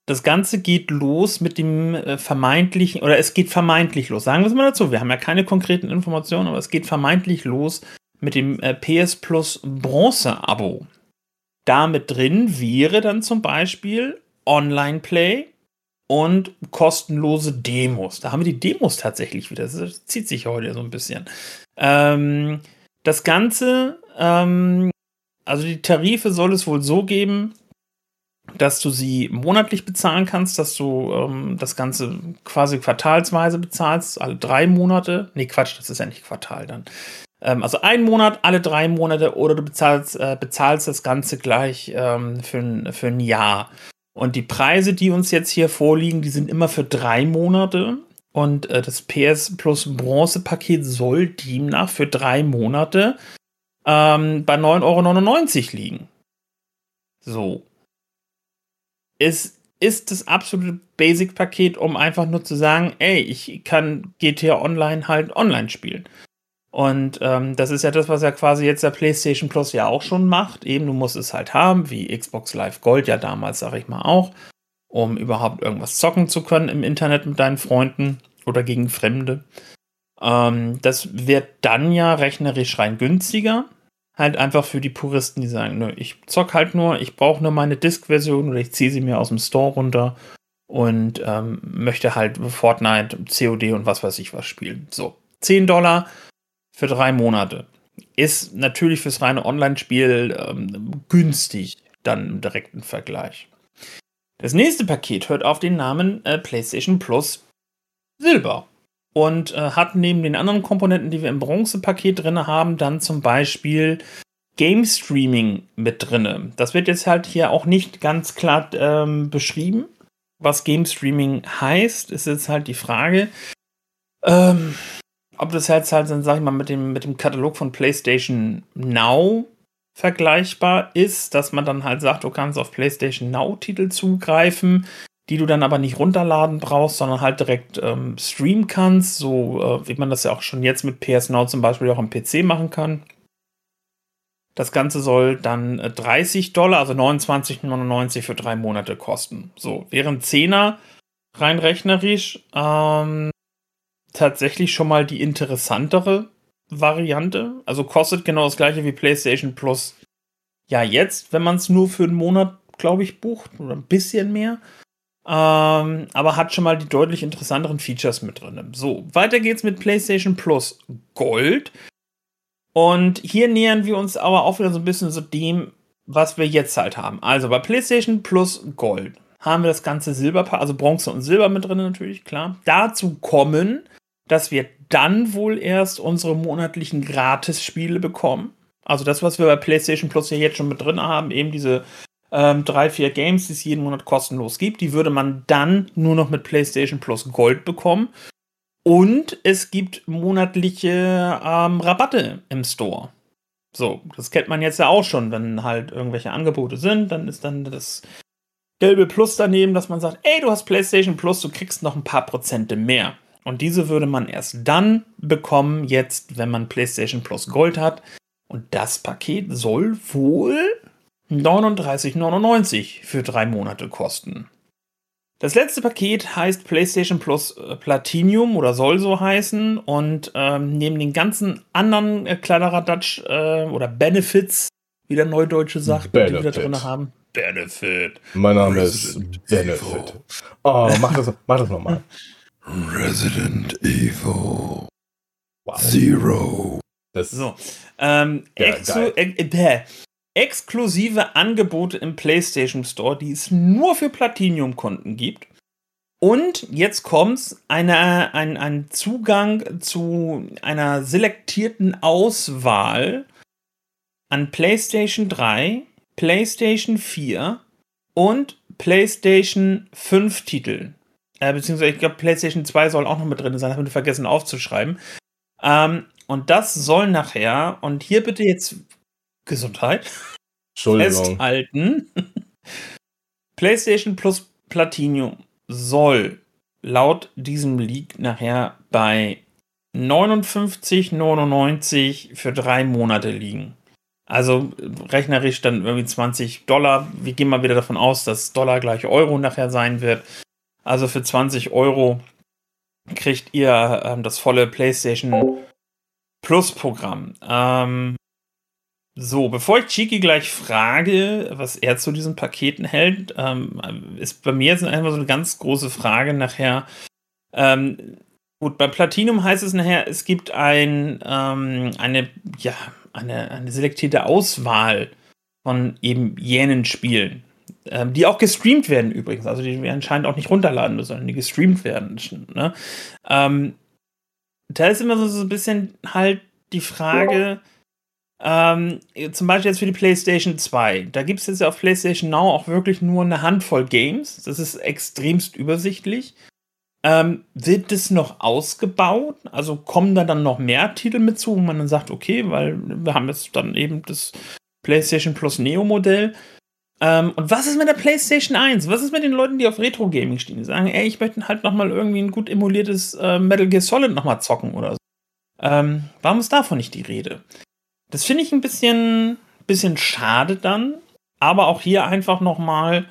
das Ganze geht los mit dem äh, vermeintlichen, oder es geht vermeintlich los, sagen wir es mal dazu. Wir haben ja keine konkreten Informationen, aber es geht vermeintlich los mit dem äh, PS Plus Bronze-Abo damit drin wäre dann zum Beispiel Online-Play und kostenlose Demos. Da haben wir die Demos tatsächlich wieder. Das zieht sich heute so ein bisschen. Ähm, das Ganze, ähm, also die Tarife soll es wohl so geben, dass du sie monatlich bezahlen kannst, dass du ähm, das Ganze quasi quartalsweise bezahlst, alle drei Monate. Nee, Quatsch, das ist ja nicht Quartal dann. Ähm, also ein Monat, alle drei Monate oder du bezahlst, äh, bezahlst das Ganze gleich ähm, für, ein, für ein Jahr. Und die Preise, die uns jetzt hier vorliegen, die sind immer für drei Monate. Und äh, das PS Plus Bronze Paket soll demnach für drei Monate ähm, bei 9,99 Euro liegen. So. Es ist das absolute Basic-Paket, um einfach nur zu sagen, ey, ich kann GTA Online halt online spielen. Und ähm, das ist ja das, was ja quasi jetzt der PlayStation Plus ja auch schon macht. Eben, du musst es halt haben, wie Xbox Live Gold ja damals, sag ich mal auch, um überhaupt irgendwas zocken zu können im Internet mit deinen Freunden oder gegen Fremde. Ähm, das wird dann ja rechnerisch rein günstiger. Halt einfach für die Puristen, die sagen, nö, ich zock halt nur, ich brauche nur meine Disk-Version oder ich ziehe sie mir aus dem Store runter und ähm, möchte halt Fortnite, COD und was weiß ich was spielen. So, 10 Dollar für drei Monate. Ist natürlich fürs reine Online-Spiel ähm, günstig, dann im direkten Vergleich. Das nächste Paket hört auf den Namen äh, PlayStation Plus Silber und äh, hat neben den anderen Komponenten, die wir im Bronze-Paket drin haben, dann zum Beispiel Game Streaming mit drin. Das wird jetzt halt hier auch nicht ganz klar ähm, beschrieben. Was Game Streaming heißt, ist jetzt halt die Frage. Ähm, ob das jetzt halt sag ich mal, mit dem, mit dem Katalog von PlayStation Now vergleichbar ist, dass man dann halt sagt, du kannst auf PlayStation Now-Titel zugreifen, die du dann aber nicht runterladen brauchst, sondern halt direkt ähm, streamen kannst, so äh, wie man das ja auch schon jetzt mit PS Now zum Beispiel auch am PC machen kann. Das Ganze soll dann 30 äh, Dollar, also 29,99 für drei Monate kosten. So, während 10er rein rechnerisch ähm, tatsächlich schon mal die interessantere Variante. Also kostet genau das gleiche wie PlayStation Plus. Ja, jetzt, wenn man es nur für einen Monat, glaube ich, bucht oder ein bisschen mehr. Ähm, aber hat schon mal die deutlich interessanteren Features mit drin. So, weiter geht's mit PlayStation Plus Gold. Und hier nähern wir uns aber auch wieder so ein bisschen so dem, was wir jetzt halt haben. Also bei PlayStation Plus Gold haben wir das ganze Silber, also Bronze und Silber mit drin natürlich, klar. Dazu kommen dass wir dann wohl erst unsere monatlichen Gratis-Spiele bekommen. Also das, was wir bei PlayStation Plus ja jetzt schon mit drin haben, eben diese ähm, drei, vier Games, die es jeden Monat kostenlos gibt, die würde man dann nur noch mit PlayStation Plus Gold bekommen. Und es gibt monatliche ähm, Rabatte im Store. So, das kennt man jetzt ja auch schon, wenn halt irgendwelche Angebote sind, dann ist dann das gelbe Plus daneben, dass man sagt, ey, du hast PlayStation Plus, du kriegst noch ein paar Prozente mehr. Und diese würde man erst dann bekommen, jetzt, wenn man PlayStation Plus Gold hat. Und das Paket soll wohl 39,99 für drei Monate kosten. Das letzte Paket heißt PlayStation Plus äh, Platinum oder soll so heißen und ähm, neben den ganzen anderen äh, Kladderadatsch äh, oder Benefits, wie der Neudeutsche sagt,
Benefit.
die wir da drin haben. Benefit.
Mein Name Resident ist Benefit. Oh, mach das, mach das nochmal.
Resident Evil
Wow.
Zero.
Das,
So. Ähm, äh, äh, exklusive Angebote im PlayStation Store, die es nur für Platinum-Kunden gibt. Und jetzt kommt's, eine, ein, ein Zugang zu einer selektierten Auswahl an PlayStation 3, PlayStation 4 und PlayStation 5 Titeln. Äh, beziehungsweise, ich glaube, PlayStation 2 soll auch noch mit drin sein, habe ich vergessen aufzuschreiben. Ähm, und das soll nachher, und hier bitte jetzt Gesundheit,
Entschuldigung.
festhalten. *laughs* PlayStation Plus Platinum soll laut diesem Leak nachher bei 59,99 für drei Monate liegen. Also rechnerisch dann irgendwie 20 Dollar. Wir gehen mal wieder davon aus, dass Dollar gleich Euro nachher sein wird. Also für 20 Euro kriegt ihr ähm, das volle PlayStation Plus Programm. Ähm, so, bevor ich Chiki gleich frage, was er zu diesen Paketen hält, ähm, ist bei mir jetzt einfach so eine ganz große Frage nachher. Ähm, gut, bei Platinum heißt es nachher, es gibt ein, ähm, eine, ja, eine, eine selektierte Auswahl von eben jenen Spielen, ähm, die auch gestreamt werden übrigens. Also die wir anscheinend auch nicht runterladen, sondern die gestreamt werden. Ne? Ähm, da ist immer so, so ein bisschen halt die Frage, ähm, zum Beispiel jetzt für die PlayStation 2. Da gibt es jetzt auf PlayStation Now auch wirklich nur eine Handvoll Games. Das ist extremst übersichtlich. Ähm, wird das noch ausgebaut? Also kommen da dann noch mehr Titel mit zu, wo man dann sagt, okay, weil wir haben jetzt dann eben das PlayStation Plus Neo Modell. Ähm, und was ist mit der PlayStation 1? Was ist mit den Leuten, die auf Retro Gaming stehen? Die sagen, ey, ich möchte halt noch mal irgendwie ein gut emuliertes äh, Metal Gear Solid noch mal zocken oder so. Ähm, warum ist davon nicht die Rede? Das finde ich ein bisschen, bisschen schade dann. Aber auch hier einfach nochmal,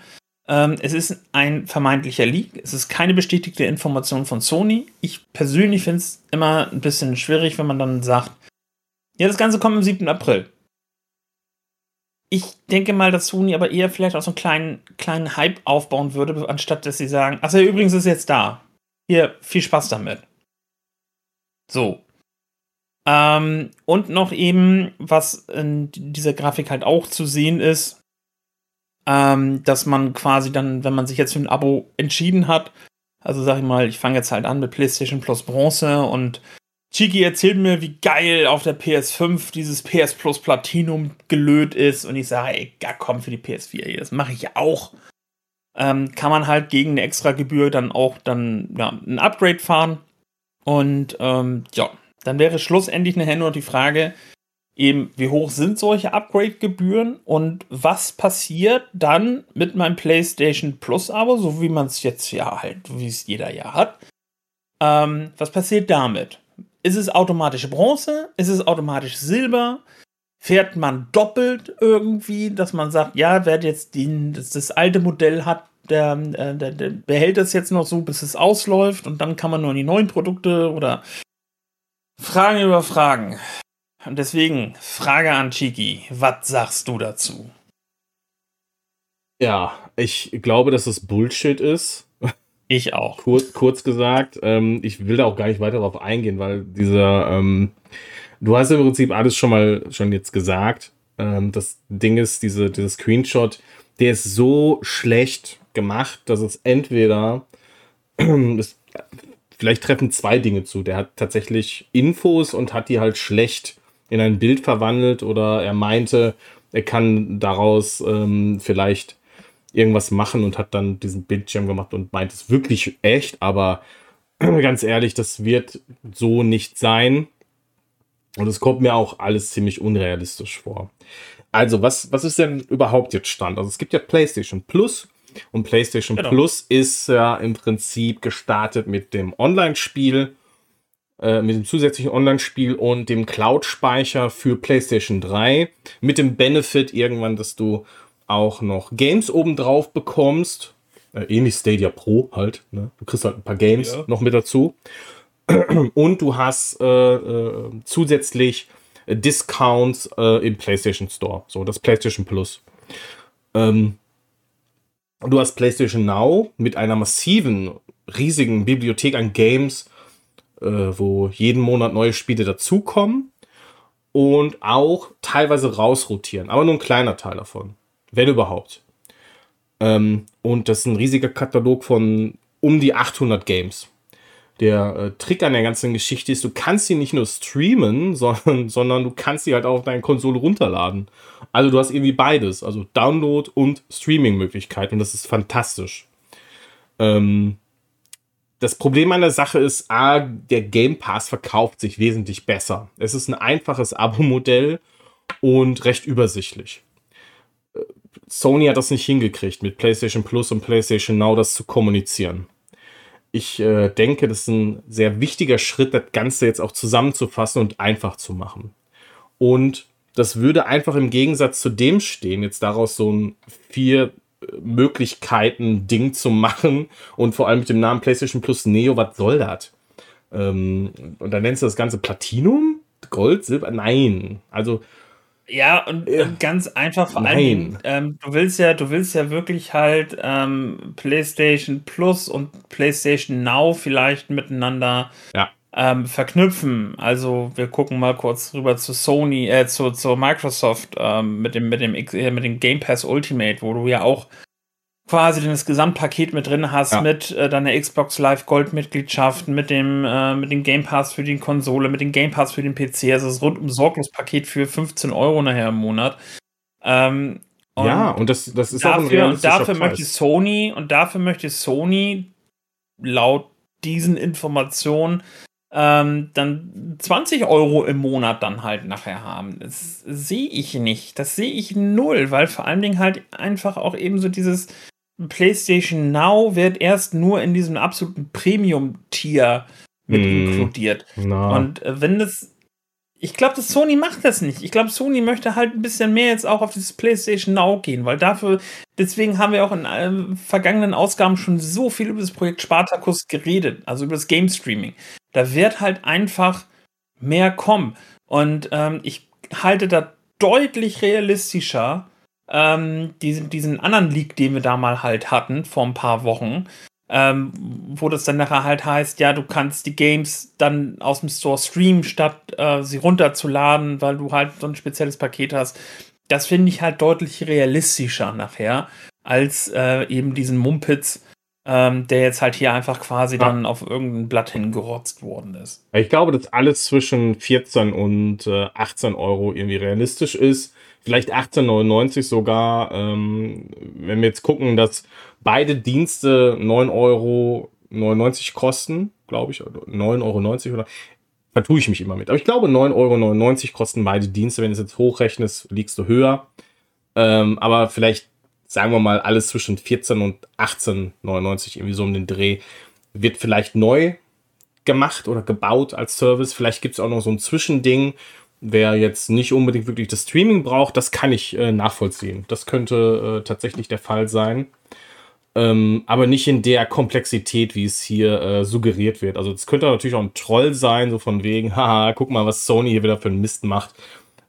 ähm, es ist ein vermeintlicher Leak. Es ist keine bestätigte Information von Sony. Ich persönlich finde es immer ein bisschen schwierig, wenn man dann sagt, ja, das Ganze kommt am 7. April. Ich denke mal, dass Sony aber eher vielleicht auch so einen kleinen, kleinen Hype aufbauen würde, anstatt dass sie sagen, ach übrigens ist jetzt da. Hier, viel Spaß damit. So, ähm, und noch eben, was in dieser Grafik halt auch zu sehen ist, ähm, dass man quasi dann, wenn man sich jetzt für ein Abo entschieden hat, also sag ich mal, ich fange jetzt halt an mit PlayStation Plus Bronze und Chiki erzählt mir, wie geil auf der PS5 dieses PS Plus Platinum gelöt ist und ich sage, ey, ja, komm für die PS4 hier, das mache ich auch. Ähm, kann man halt gegen eine extra Gebühr dann auch dann ja, ein Upgrade fahren und ähm, ja, dann wäre schlussendlich nachher nur die Frage, eben, wie hoch sind solche Upgrade-Gebühren und was passiert dann mit meinem PlayStation Plus-Abo, so wie man es jetzt ja halt, wie es jeder ja hat. Ähm, was passiert damit? Ist es automatisch Bronze? Ist es automatisch Silber? Fährt man doppelt irgendwie, dass man sagt, ja, wer jetzt den, das, das alte Modell hat, der, äh, der, der behält das jetzt noch so, bis es ausläuft und dann kann man nur die neuen Produkte oder Fragen über Fragen. Und deswegen, Frage an Chiki. Was sagst du dazu?
Ja, ich glaube, dass das Bullshit ist.
Ich auch.
Kurz, kurz gesagt, ähm, ich will da auch gar nicht weiter darauf eingehen, weil dieser, ähm, du hast im Prinzip alles schon mal schon jetzt gesagt. Ähm, das Ding ist, diese, dieser Screenshot, der ist so schlecht gemacht, dass es entweder *clears throat* es vielleicht treffen zwei Dinge zu. Der hat tatsächlich Infos und hat die halt schlecht in ein Bild verwandelt oder er meinte, er kann daraus ähm, vielleicht irgendwas machen und hat dann diesen Bildschirm gemacht und meint es wirklich echt, aber *clears throat* ganz ehrlich, das wird so nicht sein. Und es kommt mir auch alles ziemlich unrealistisch vor. Also, was, was ist denn überhaupt jetzt Stand? Also, es gibt ja PlayStation Plus und PlayStation genau. Plus ist ja im Prinzip gestartet mit dem Online-Spiel, äh, mit dem zusätzlichen Online-Spiel und dem Cloud-Speicher für PlayStation 3. Mit dem Benefit irgendwann, dass du auch noch Games obendrauf bekommst. Äh, ähnlich Stadia Pro halt. Ne? Du kriegst halt ein paar Games ja. noch mit dazu. *clears throat* Und du hast äh, äh, zusätzlich Discounts äh, im PlayStation Store. So, das PlayStation Plus. Ähm, du hast PlayStation Now mit einer massiven, riesigen Bibliothek an Games, äh, wo jeden Monat neue Spiele dazukommen und auch teilweise rausrotieren, aber nur ein kleiner Teil davon wenn überhaupt. Ähm, und das ist ein riesiger Katalog von um die 800 Games. Der äh, Trick an der ganzen Geschichte ist, du kannst sie nicht nur streamen, *laughs* sondern, sondern du kannst sie halt auch auf deine Konsole runterladen. Also du hast irgendwie beides, also Download und Streaming-Möglichkeiten und das ist fantastisch. Ähm, das Problem an der Sache ist, A, der Game Pass verkauft sich wesentlich besser. Es ist ein einfaches Abo-Modell und recht übersichtlich. Sony hat das nicht hingekriegt, mit PlayStation Plus und PlayStation Now das zu kommunizieren. Ich äh, denke, das ist ein sehr wichtiger Schritt, das Ganze jetzt auch zusammenzufassen und einfach zu machen. Und das würde einfach im Gegensatz zu dem stehen, jetzt daraus so ein vier Möglichkeiten Ding zu machen und vor allem mit dem Namen PlayStation Plus Neo, was soll das? Ähm, und dann nennst du das Ganze Platinum? Gold, Silber? Nein. Also
ja, und, ja. und, ganz einfach vor allem, ähm, du willst ja, du willst ja wirklich halt ähm, PlayStation Plus und PlayStation Now vielleicht miteinander
ja.
ähm, verknüpfen. Also wir gucken mal kurz rüber zu Sony, äh, zu, zu Microsoft ähm, mit dem, mit dem äh, mit dem Game Pass Ultimate, wo du ja auch quasi das Gesamtpaket mit drin hast, ja. mit äh, deiner Xbox Live Gold Mitgliedschaft, mit dem, äh, mit dem Game Pass für die Konsole, mit dem Game Pass für den PC, also das rundum sorglos Paket für 15 Euro nachher im Monat. Ähm,
und ja, und das, das ist
dafür, auch ein Und dafür Preis. möchte Sony, und dafür möchte Sony laut diesen Informationen ähm, dann 20 Euro im Monat dann halt nachher haben. Das sehe ich nicht. Das sehe ich null, weil vor allen Dingen halt einfach auch eben so dieses PlayStation Now wird erst nur in diesem absoluten Premium-Tier mit mm, inkludiert. No. Und äh, wenn das. Ich glaube, dass Sony macht das nicht. Ich glaube, Sony möchte halt ein bisschen mehr jetzt auch auf dieses PlayStation Now gehen, weil dafür, deswegen haben wir auch in äh, vergangenen Ausgaben schon so viel über das Projekt Spartacus geredet, also über das Game Streaming. Da wird halt einfach mehr kommen. Und ähm, ich halte da deutlich realistischer ähm, diesen, diesen anderen Leak, den wir da mal halt hatten, vor ein paar Wochen, ähm, wo das dann nachher halt heißt, ja, du kannst die Games dann aus dem Store streamen, statt äh, sie runterzuladen, weil du halt so ein spezielles Paket hast. Das finde ich halt deutlich realistischer nachher, als äh, eben diesen Mumpitz, ähm, der jetzt halt hier einfach quasi ja. dann auf irgendein Blatt hingerotzt worden ist.
Ich glaube, dass alles zwischen 14 und äh, 18 Euro irgendwie realistisch ist vielleicht 18,99 sogar. Ähm, wenn wir jetzt gucken, dass beide Dienste 9,99 Euro kosten, glaube ich, 9,90 Euro oder vertue ich mich immer mit. Aber ich glaube, 9,99 Euro kosten beide Dienste. Wenn du es jetzt hochrechnest, liegst du höher. Ähm, aber vielleicht, sagen wir mal, alles zwischen 14 und 18,99, irgendwie so um den Dreh, wird vielleicht neu gemacht oder gebaut als Service. Vielleicht gibt es auch noch so ein Zwischending, Wer jetzt nicht unbedingt wirklich das Streaming braucht, das kann ich äh, nachvollziehen. Das könnte äh, tatsächlich der Fall sein. Ähm, aber nicht in der Komplexität, wie es hier äh, suggeriert wird. Also es könnte natürlich auch ein Troll sein, so von wegen, *laughs* haha, guck mal, was Sony hier wieder für einen Mist macht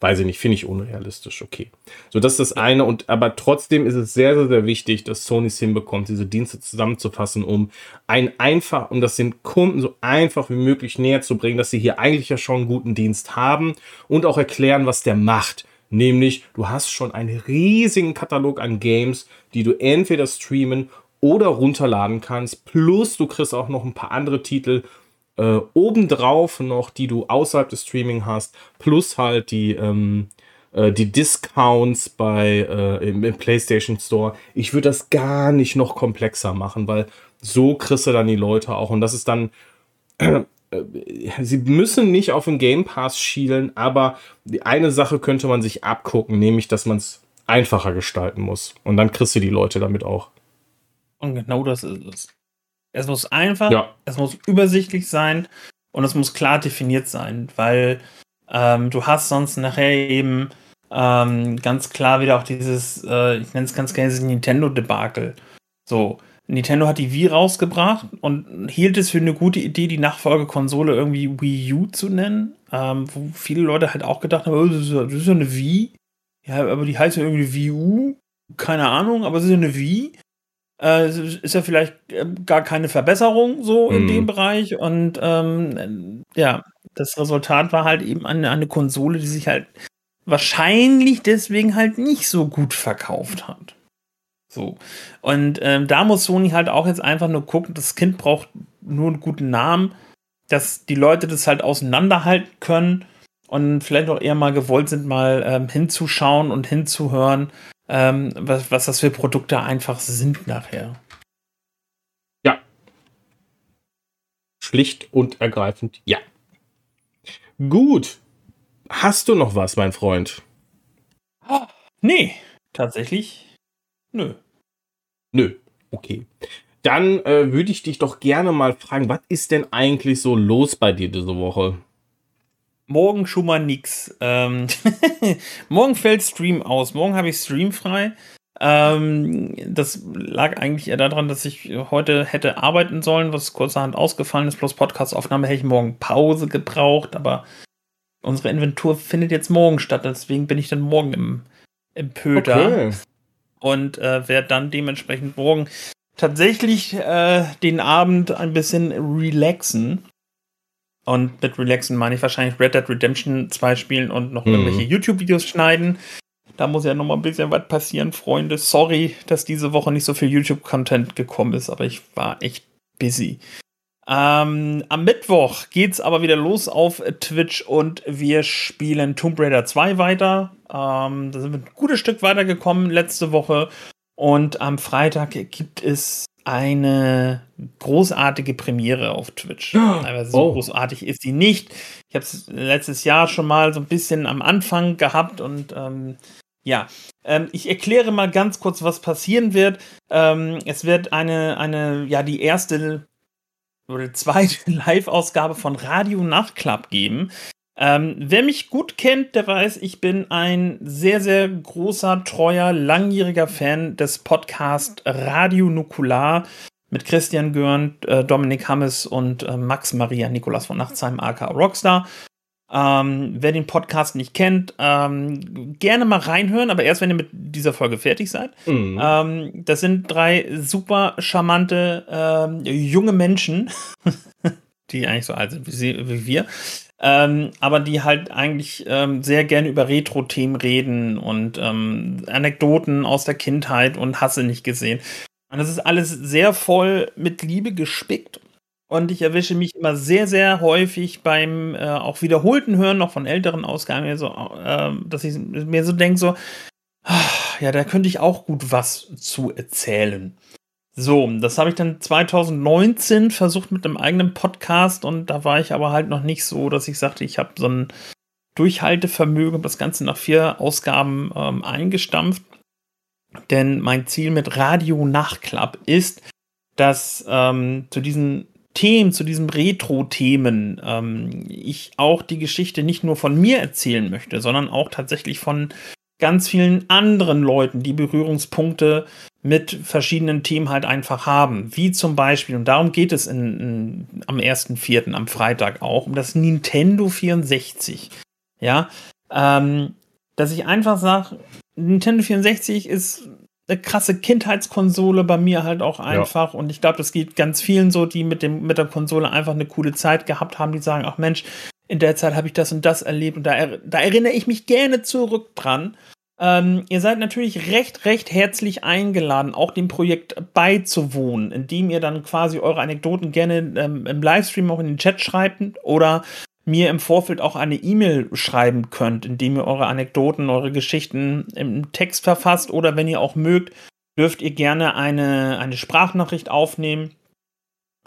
weiß ich nicht, finde ich unrealistisch, okay. So, das ist das eine und aber trotzdem ist es sehr, sehr, sehr wichtig, dass Sony es hinbekommt, diese Dienste zusammenzufassen, um ein einfach, um das den Kunden so einfach wie möglich näher zu bringen, dass sie hier eigentlich ja schon einen guten Dienst haben und auch erklären, was der macht. Nämlich, du hast schon einen riesigen Katalog an Games, die du entweder streamen oder runterladen kannst. Plus du kriegst auch noch ein paar andere Titel äh, obendrauf noch, die du außerhalb des Streaming hast. Plus halt die, ähm, äh, die Discounts bei, äh, im, im PlayStation Store. Ich würde das gar nicht noch komplexer machen, weil so kriegst du dann die Leute auch. Und das ist dann äh, sie müssen nicht auf den Game Pass schielen, aber die eine Sache könnte man sich abgucken, nämlich, dass man es einfacher gestalten muss. Und dann kriegst du die Leute damit auch.
Und genau das ist es. Es muss einfach, ja. es muss übersichtlich sein und es muss klar definiert sein, weil ähm, du hast sonst nachher eben ähm, ganz klar wieder auch dieses, äh, ich nenne es ganz gerne dieses Nintendo-Debakel. So, Nintendo hat die Wii rausgebracht und hielt es für eine gute Idee, die Nachfolgekonsole irgendwie Wii U zu nennen, ähm, wo viele Leute halt auch gedacht haben, oh, das, ist ja, eine Wii. Ja, aber die heißt ja irgendwie Wii U. Keine Ahnung, aber es ist ja eine Wii. Äh, ist ja vielleicht äh, gar keine Verbesserung so in dem mhm. Bereich. Und ähm, ja, das Resultat war halt eben eine, eine Konsole, die sich halt wahrscheinlich deswegen halt nicht so gut verkauft hat. So. Und ähm, da muss Sony halt auch jetzt einfach nur gucken, das Kind braucht nur einen guten Namen, dass die Leute das halt auseinanderhalten können und vielleicht auch eher mal gewollt sind, mal ähm, hinzuschauen und hinzuhören, ähm, was, was das für Produkte einfach sind nachher.
Ja. Schlicht und ergreifend, ja. Gut. Hast du noch was, mein Freund?
Oh, nee, tatsächlich Nö.
Nö, okay. Dann äh, würde ich dich doch gerne mal fragen, was ist denn eigentlich so los bei dir diese Woche?
Morgen schon mal nix. Ähm *laughs* morgen fällt Stream aus. Morgen habe ich Stream frei. Ähm, das lag eigentlich eher daran, dass ich heute hätte arbeiten sollen, was kurzerhand ausgefallen ist. Plus Podcast-Aufnahme hätte ich morgen Pause gebraucht, aber unsere Inventur findet jetzt morgen statt. Deswegen bin ich dann morgen im, im Pöder. Okay und äh, werde dann dementsprechend morgen tatsächlich äh, den Abend ein bisschen relaxen. Und mit relaxen meine ich wahrscheinlich Red Dead Redemption 2 spielen und noch mhm. irgendwelche YouTube-Videos schneiden. Da muss ja noch mal ein bisschen was passieren, Freunde. Sorry, dass diese Woche nicht so viel YouTube-Content gekommen ist, aber ich war echt busy. Ähm, am Mittwoch geht's aber wieder los auf Twitch und wir spielen Tomb Raider 2 weiter. Ähm, da sind wir ein gutes Stück weitergekommen letzte Woche. Und am Freitag gibt es eine großartige Premiere auf Twitch. Aber so oh. großartig ist die nicht. Ich habe es letztes Jahr schon mal so ein bisschen am Anfang gehabt und ähm, ja, ähm, ich erkläre mal ganz kurz, was passieren wird. Ähm, es wird eine, eine, ja, die erste oder zweite *laughs* Live-Ausgabe von Radio Nachtclub geben. Ähm, wer mich gut kennt, der weiß, ich bin ein sehr, sehr großer, treuer, langjähriger Fan des Podcasts Radio Nukular mit Christian Görn, äh, Dominik Hammes und äh, Max Maria Nikolas von Nachtsheim, aka Rockstar. Ähm, wer den Podcast nicht kennt, ähm, gerne mal reinhören, aber erst wenn ihr mit dieser Folge fertig seid. Mhm. Ähm, das sind drei super charmante ähm, junge Menschen, *laughs* die eigentlich so alt sind wie, sie, wie wir, ähm, aber die halt eigentlich ähm, sehr gerne über Retro-Themen reden und Anekdoten aus der Kindheit und Hasse nicht gesehen. Und das ist alles sehr voll mit Liebe gespickt und ich erwische mich immer sehr, sehr häufig beim äh, auch wiederholten Hören noch von älteren Ausgaben, so, äh, dass ich mir so denke, so, ach, ja, da könnte ich auch gut was zu erzählen. So, das habe ich dann 2019 versucht mit einem eigenen Podcast und da war ich aber halt noch nicht so, dass ich sagte, ich habe so ein Durchhaltevermögen, das Ganze nach vier Ausgaben ähm, eingestampft. Denn mein Ziel mit Radio Nachtclub ist, dass ähm, zu diesen Themen, zu diesen Retro-Themen, ähm, ich auch die Geschichte nicht nur von mir erzählen möchte, sondern auch tatsächlich von ganz vielen anderen Leuten, die Berührungspunkte mit verschiedenen Themen halt einfach haben. Wie zum Beispiel, und darum geht es in, in, am 1.4., am Freitag auch, um das Nintendo 64. Ja, ähm, dass ich einfach sage, Nintendo 64 ist eine krasse Kindheitskonsole bei mir halt auch einfach. Ja. Und ich glaube, das geht ganz vielen so, die mit, dem, mit der Konsole einfach eine coole Zeit gehabt haben, die sagen, ach Mensch, in der Zeit habe ich das und das erlebt und da, da erinnere ich mich gerne zurück dran. Ähm, ihr seid natürlich recht, recht herzlich eingeladen, auch dem Projekt beizuwohnen, indem ihr dann quasi eure Anekdoten gerne ähm, im Livestream auch in den Chat schreibt oder mir im Vorfeld auch eine E-Mail schreiben könnt, indem ihr eure Anekdoten, eure Geschichten im Text verfasst oder wenn ihr auch mögt, dürft ihr gerne eine, eine Sprachnachricht aufnehmen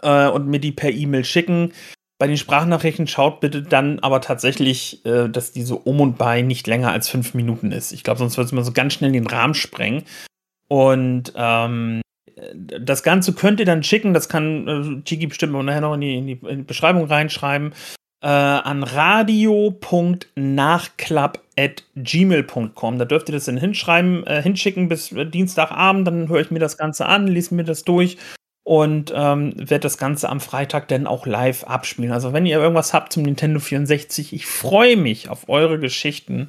äh, und mir die per E-Mail schicken. Bei den Sprachnachrichten schaut bitte dann aber tatsächlich, äh, dass diese Um und Bei nicht länger als fünf Minuten ist. Ich glaube, sonst würde es mal so ganz schnell den Rahmen sprengen. Und ähm, das Ganze könnt ihr dann schicken, das kann äh, Chiki bestimmt nachher noch in die, in die, in die Beschreibung reinschreiben, äh, an radio.nachklapp.gmail.com. Da dürft ihr das dann hinschreiben, äh, hinschicken bis Dienstagabend, dann höre ich mir das Ganze an, lese mir das durch und ähm, werde das Ganze am Freitag dann auch live abspielen. Also wenn ihr irgendwas habt zum Nintendo 64, ich freue mich auf eure Geschichten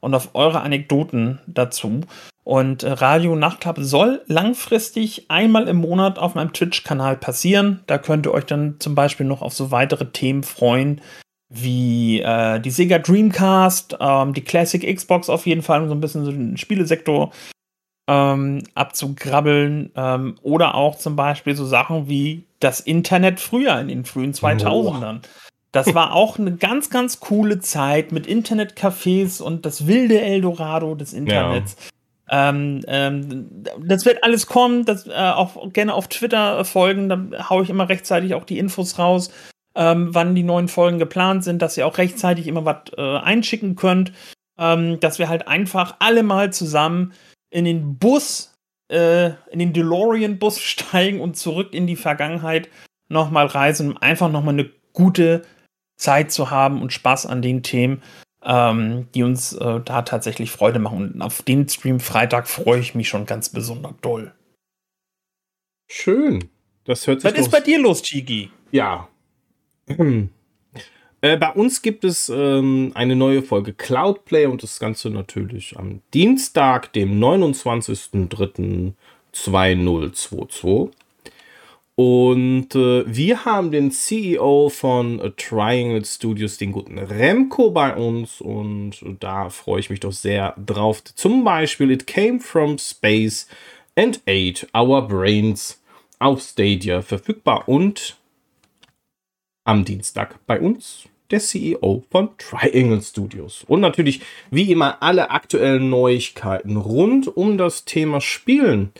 und auf eure Anekdoten dazu. Und äh, Radio Nachtclub soll langfristig einmal im Monat auf meinem Twitch-Kanal passieren. Da könnt ihr euch dann zum Beispiel noch auf so weitere Themen freuen, wie äh, die Sega Dreamcast, ähm, die Classic Xbox auf jeden Fall, so ein bisschen so den Spielesektor ähm, abzugrabbeln ähm, oder auch zum Beispiel so Sachen wie das Internet früher in den frühen 2000ern. Oh. Das war *laughs* auch eine ganz, ganz coole Zeit mit Internetcafés und das wilde Eldorado des Internets. Ja. Ähm, ähm, das wird alles kommen, das äh, auch gerne auf Twitter folgen, da haue ich immer rechtzeitig auch die Infos raus, ähm, wann die neuen Folgen geplant sind, dass ihr auch rechtzeitig immer was äh, einschicken könnt, ähm, dass wir halt einfach alle mal zusammen in den Bus, äh, in den DeLorean-Bus *laughs* steigen und zurück in die Vergangenheit nochmal reisen, um einfach nochmal eine gute Zeit zu haben und Spaß an den Themen, ähm, die uns äh, da tatsächlich Freude machen. Und auf den Stream Freitag freue ich mich schon ganz besonders doll.
Schön. Das hört sich
Was ist bei dir los, Chigi?
Ja. *clears throat* Äh, bei uns gibt es ähm, eine neue Folge Cloudplay und das Ganze natürlich am Dienstag, dem 29.03.2022. Und äh, wir haben den CEO von äh, Triangle Studios, den guten Remco, bei uns. Und da freue ich mich doch sehr drauf. Zum Beispiel It Came from Space and Ate Our Brains auf Stadia verfügbar und am Dienstag bei uns der CEO von Triangle Studios. Und natürlich, wie immer, alle aktuellen Neuigkeiten rund um das Thema Spielen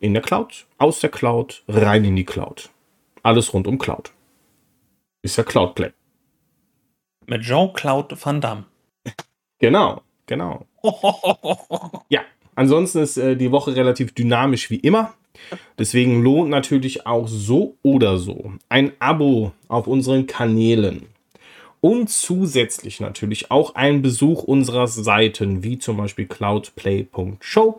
in der Cloud, aus der Cloud, rein in die Cloud. Alles rund um Cloud. Ist ja Cloudplay.
Mit Jean-Claude Van Damme.
Genau, genau. *laughs* ja, ansonsten ist äh, die Woche relativ dynamisch wie immer. Deswegen lohnt natürlich auch so oder so ein Abo auf unseren Kanälen und zusätzlich natürlich auch ein Besuch unserer Seiten, wie zum Beispiel cloudplay.show,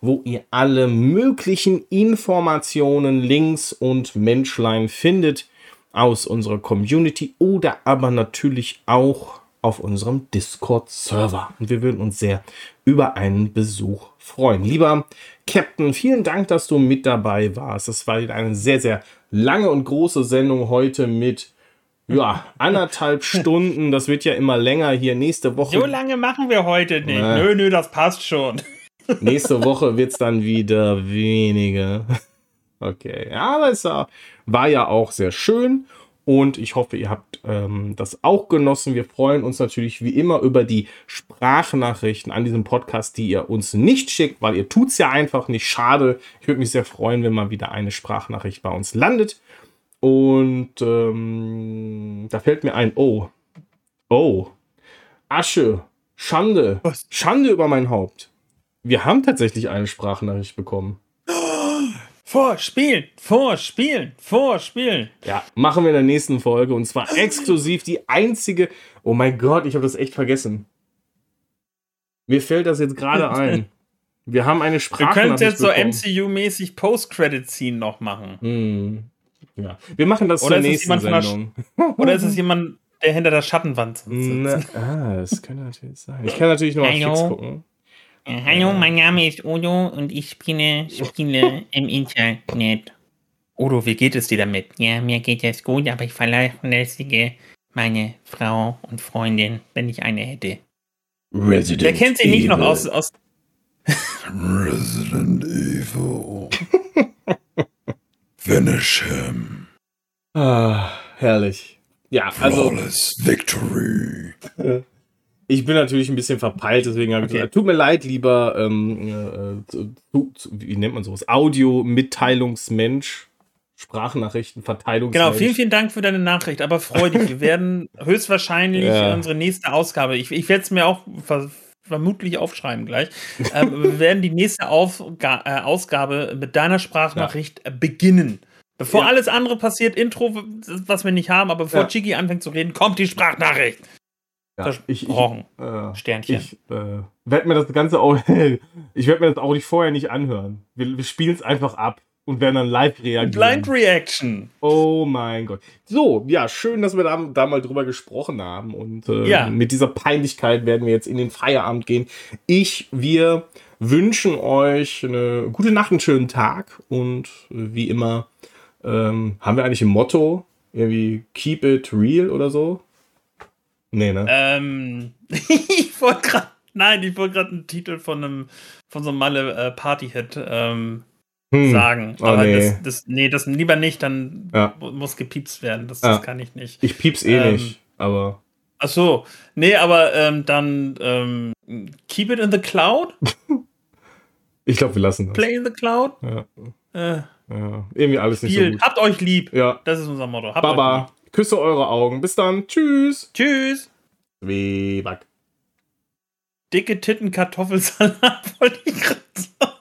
wo ihr alle möglichen Informationen, Links und Menschlein findet aus unserer Community oder aber natürlich auch auf unserem Discord-Server. Und wir würden uns sehr über einen Besuch freuen. Lieber Captain, vielen Dank, dass du mit dabei warst. Das war eine sehr, sehr lange und große Sendung heute mit ja, anderthalb *laughs* Stunden, das wird ja immer länger hier. Nächste Woche.
So lange machen wir heute nicht. Äh, nö, nö, das passt schon. *laughs*
Nächste Woche wird es dann wieder weniger. *laughs* Okay, ja, aber es war ja auch sehr schön und ich hoffe, ihr habt ähm, das auch genossen. Wir freuen uns natürlich wie immer über die Sprachnachrichten an diesem Podcast, die ihr uns nicht schickt, weil ihr tut es ja einfach nicht. Schade. Ich würde mich sehr freuen, wenn mal wieder eine Sprachnachricht bei uns landet. Und ähm, da fällt mir ein, oh, oh, Asche, Schande, Was? Schande über mein Haupt. Wir haben tatsächlich eine Sprachnachricht bekommen.
Vorspielen, vorspielen, vorspielen.
Ja, machen wir in der nächsten Folge und zwar exklusiv die einzige. Oh mein Gott, ich habe das echt vergessen. Mir fällt das jetzt gerade *laughs* ein. Wir haben eine Sprachnachricht.
Wir können jetzt so MCU-mäßig Post-Credit-Scene noch machen.
Hm. Ja. Wir machen das oder zur nächsten Sendung.
Der, *laughs* oder ist es jemand, der hinter der Schattenwand sitzt?
Na, ah, das könnte natürlich sein. Ich kann natürlich nur Hallo. auf Fix gucken.
Äh, hallo, mein Name ist Udo und ich spiele Spiele im Internet.
Udo, wie geht es dir damit?
Ja, mir geht es gut, aber ich vernachlässige meine Frau und Freundin, wenn ich eine hätte.
Resident Wer kennt sie nicht noch aus, aus
Resident Evil. *laughs* Finish him.
Ah, herrlich. Ja, also
Flawless victory. *laughs*
ich bin natürlich ein bisschen verpeilt, deswegen habe ich
Okay.
gesagt, tut mir leid, lieber, ähm, äh, zu, zu, zu, wie nennt man sowas? Audio-Mitteilungsmensch, Sprachnachrichten, Verteilungsmensch.
Genau, vielen, vielen Dank für deine Nachricht. Aber freu dich, wir *laughs* werden höchstwahrscheinlich
Ja.
unsere nächste Ausgabe, ich, ich werde es mir auch ver vermutlich aufschreiben gleich, ähm, wir werden die nächste Aufga äh, Ausgabe mit deiner Sprachnachricht äh, beginnen. Bevor
Ja.
alles andere passiert, Intro, was wir nicht haben, aber bevor
Ja.
Chiki anfängt zu reden, kommt die Sprachnachricht.
Ja, ich, ich, äh,
Sternchen.
Ich äh, werde mir das Ganze auch, *laughs* ich werde mir das auch nicht vorher nicht anhören. Wir, wir spielen es einfach ab und werden dann live reagieren.
Blind Reaction.
Oh mein Gott. So, ja, schön, dass wir da, da mal drüber gesprochen haben. Und äh,
Ja.
mit dieser Peinlichkeit werden wir jetzt in den Feierabend gehen. Ich, wir wünschen euch eine gute Nacht, einen schönen Tag. Und äh, wie immer ähm, haben wir eigentlich ein Motto. Irgendwie keep it real oder so. Nee, ne?
Ähm, *laughs* ich wollte gerade, nein, ich wollte gerade einen Titel von einem, von so einem Malle äh, ähm,
Hm.
sagen.
Oh,
aber
nee.
das, das, nee, das lieber nicht, dann
Ja.
mu- muss gepiepst werden. Das,
Ja.
das kann ich nicht.
Ich pieps eh
Ähm,
nicht, aber.
Ach so, nee, aber ähm, dann ähm, keep it in the cloud, *laughs*
Ich glaube, wir lassen das.
play in the cloud.
Ja,
Äh,
ja. Irgendwie alles nicht so gut.
Habt euch lieb.
Ja.
Das ist unser Motto. Habt
Baba, küsse eure Augen. Bis dann. Tschüss.
Tschüss.
Zwieback.
Dicke Titten Kartoffelsalat *laughs* wollte ich gerade sagen.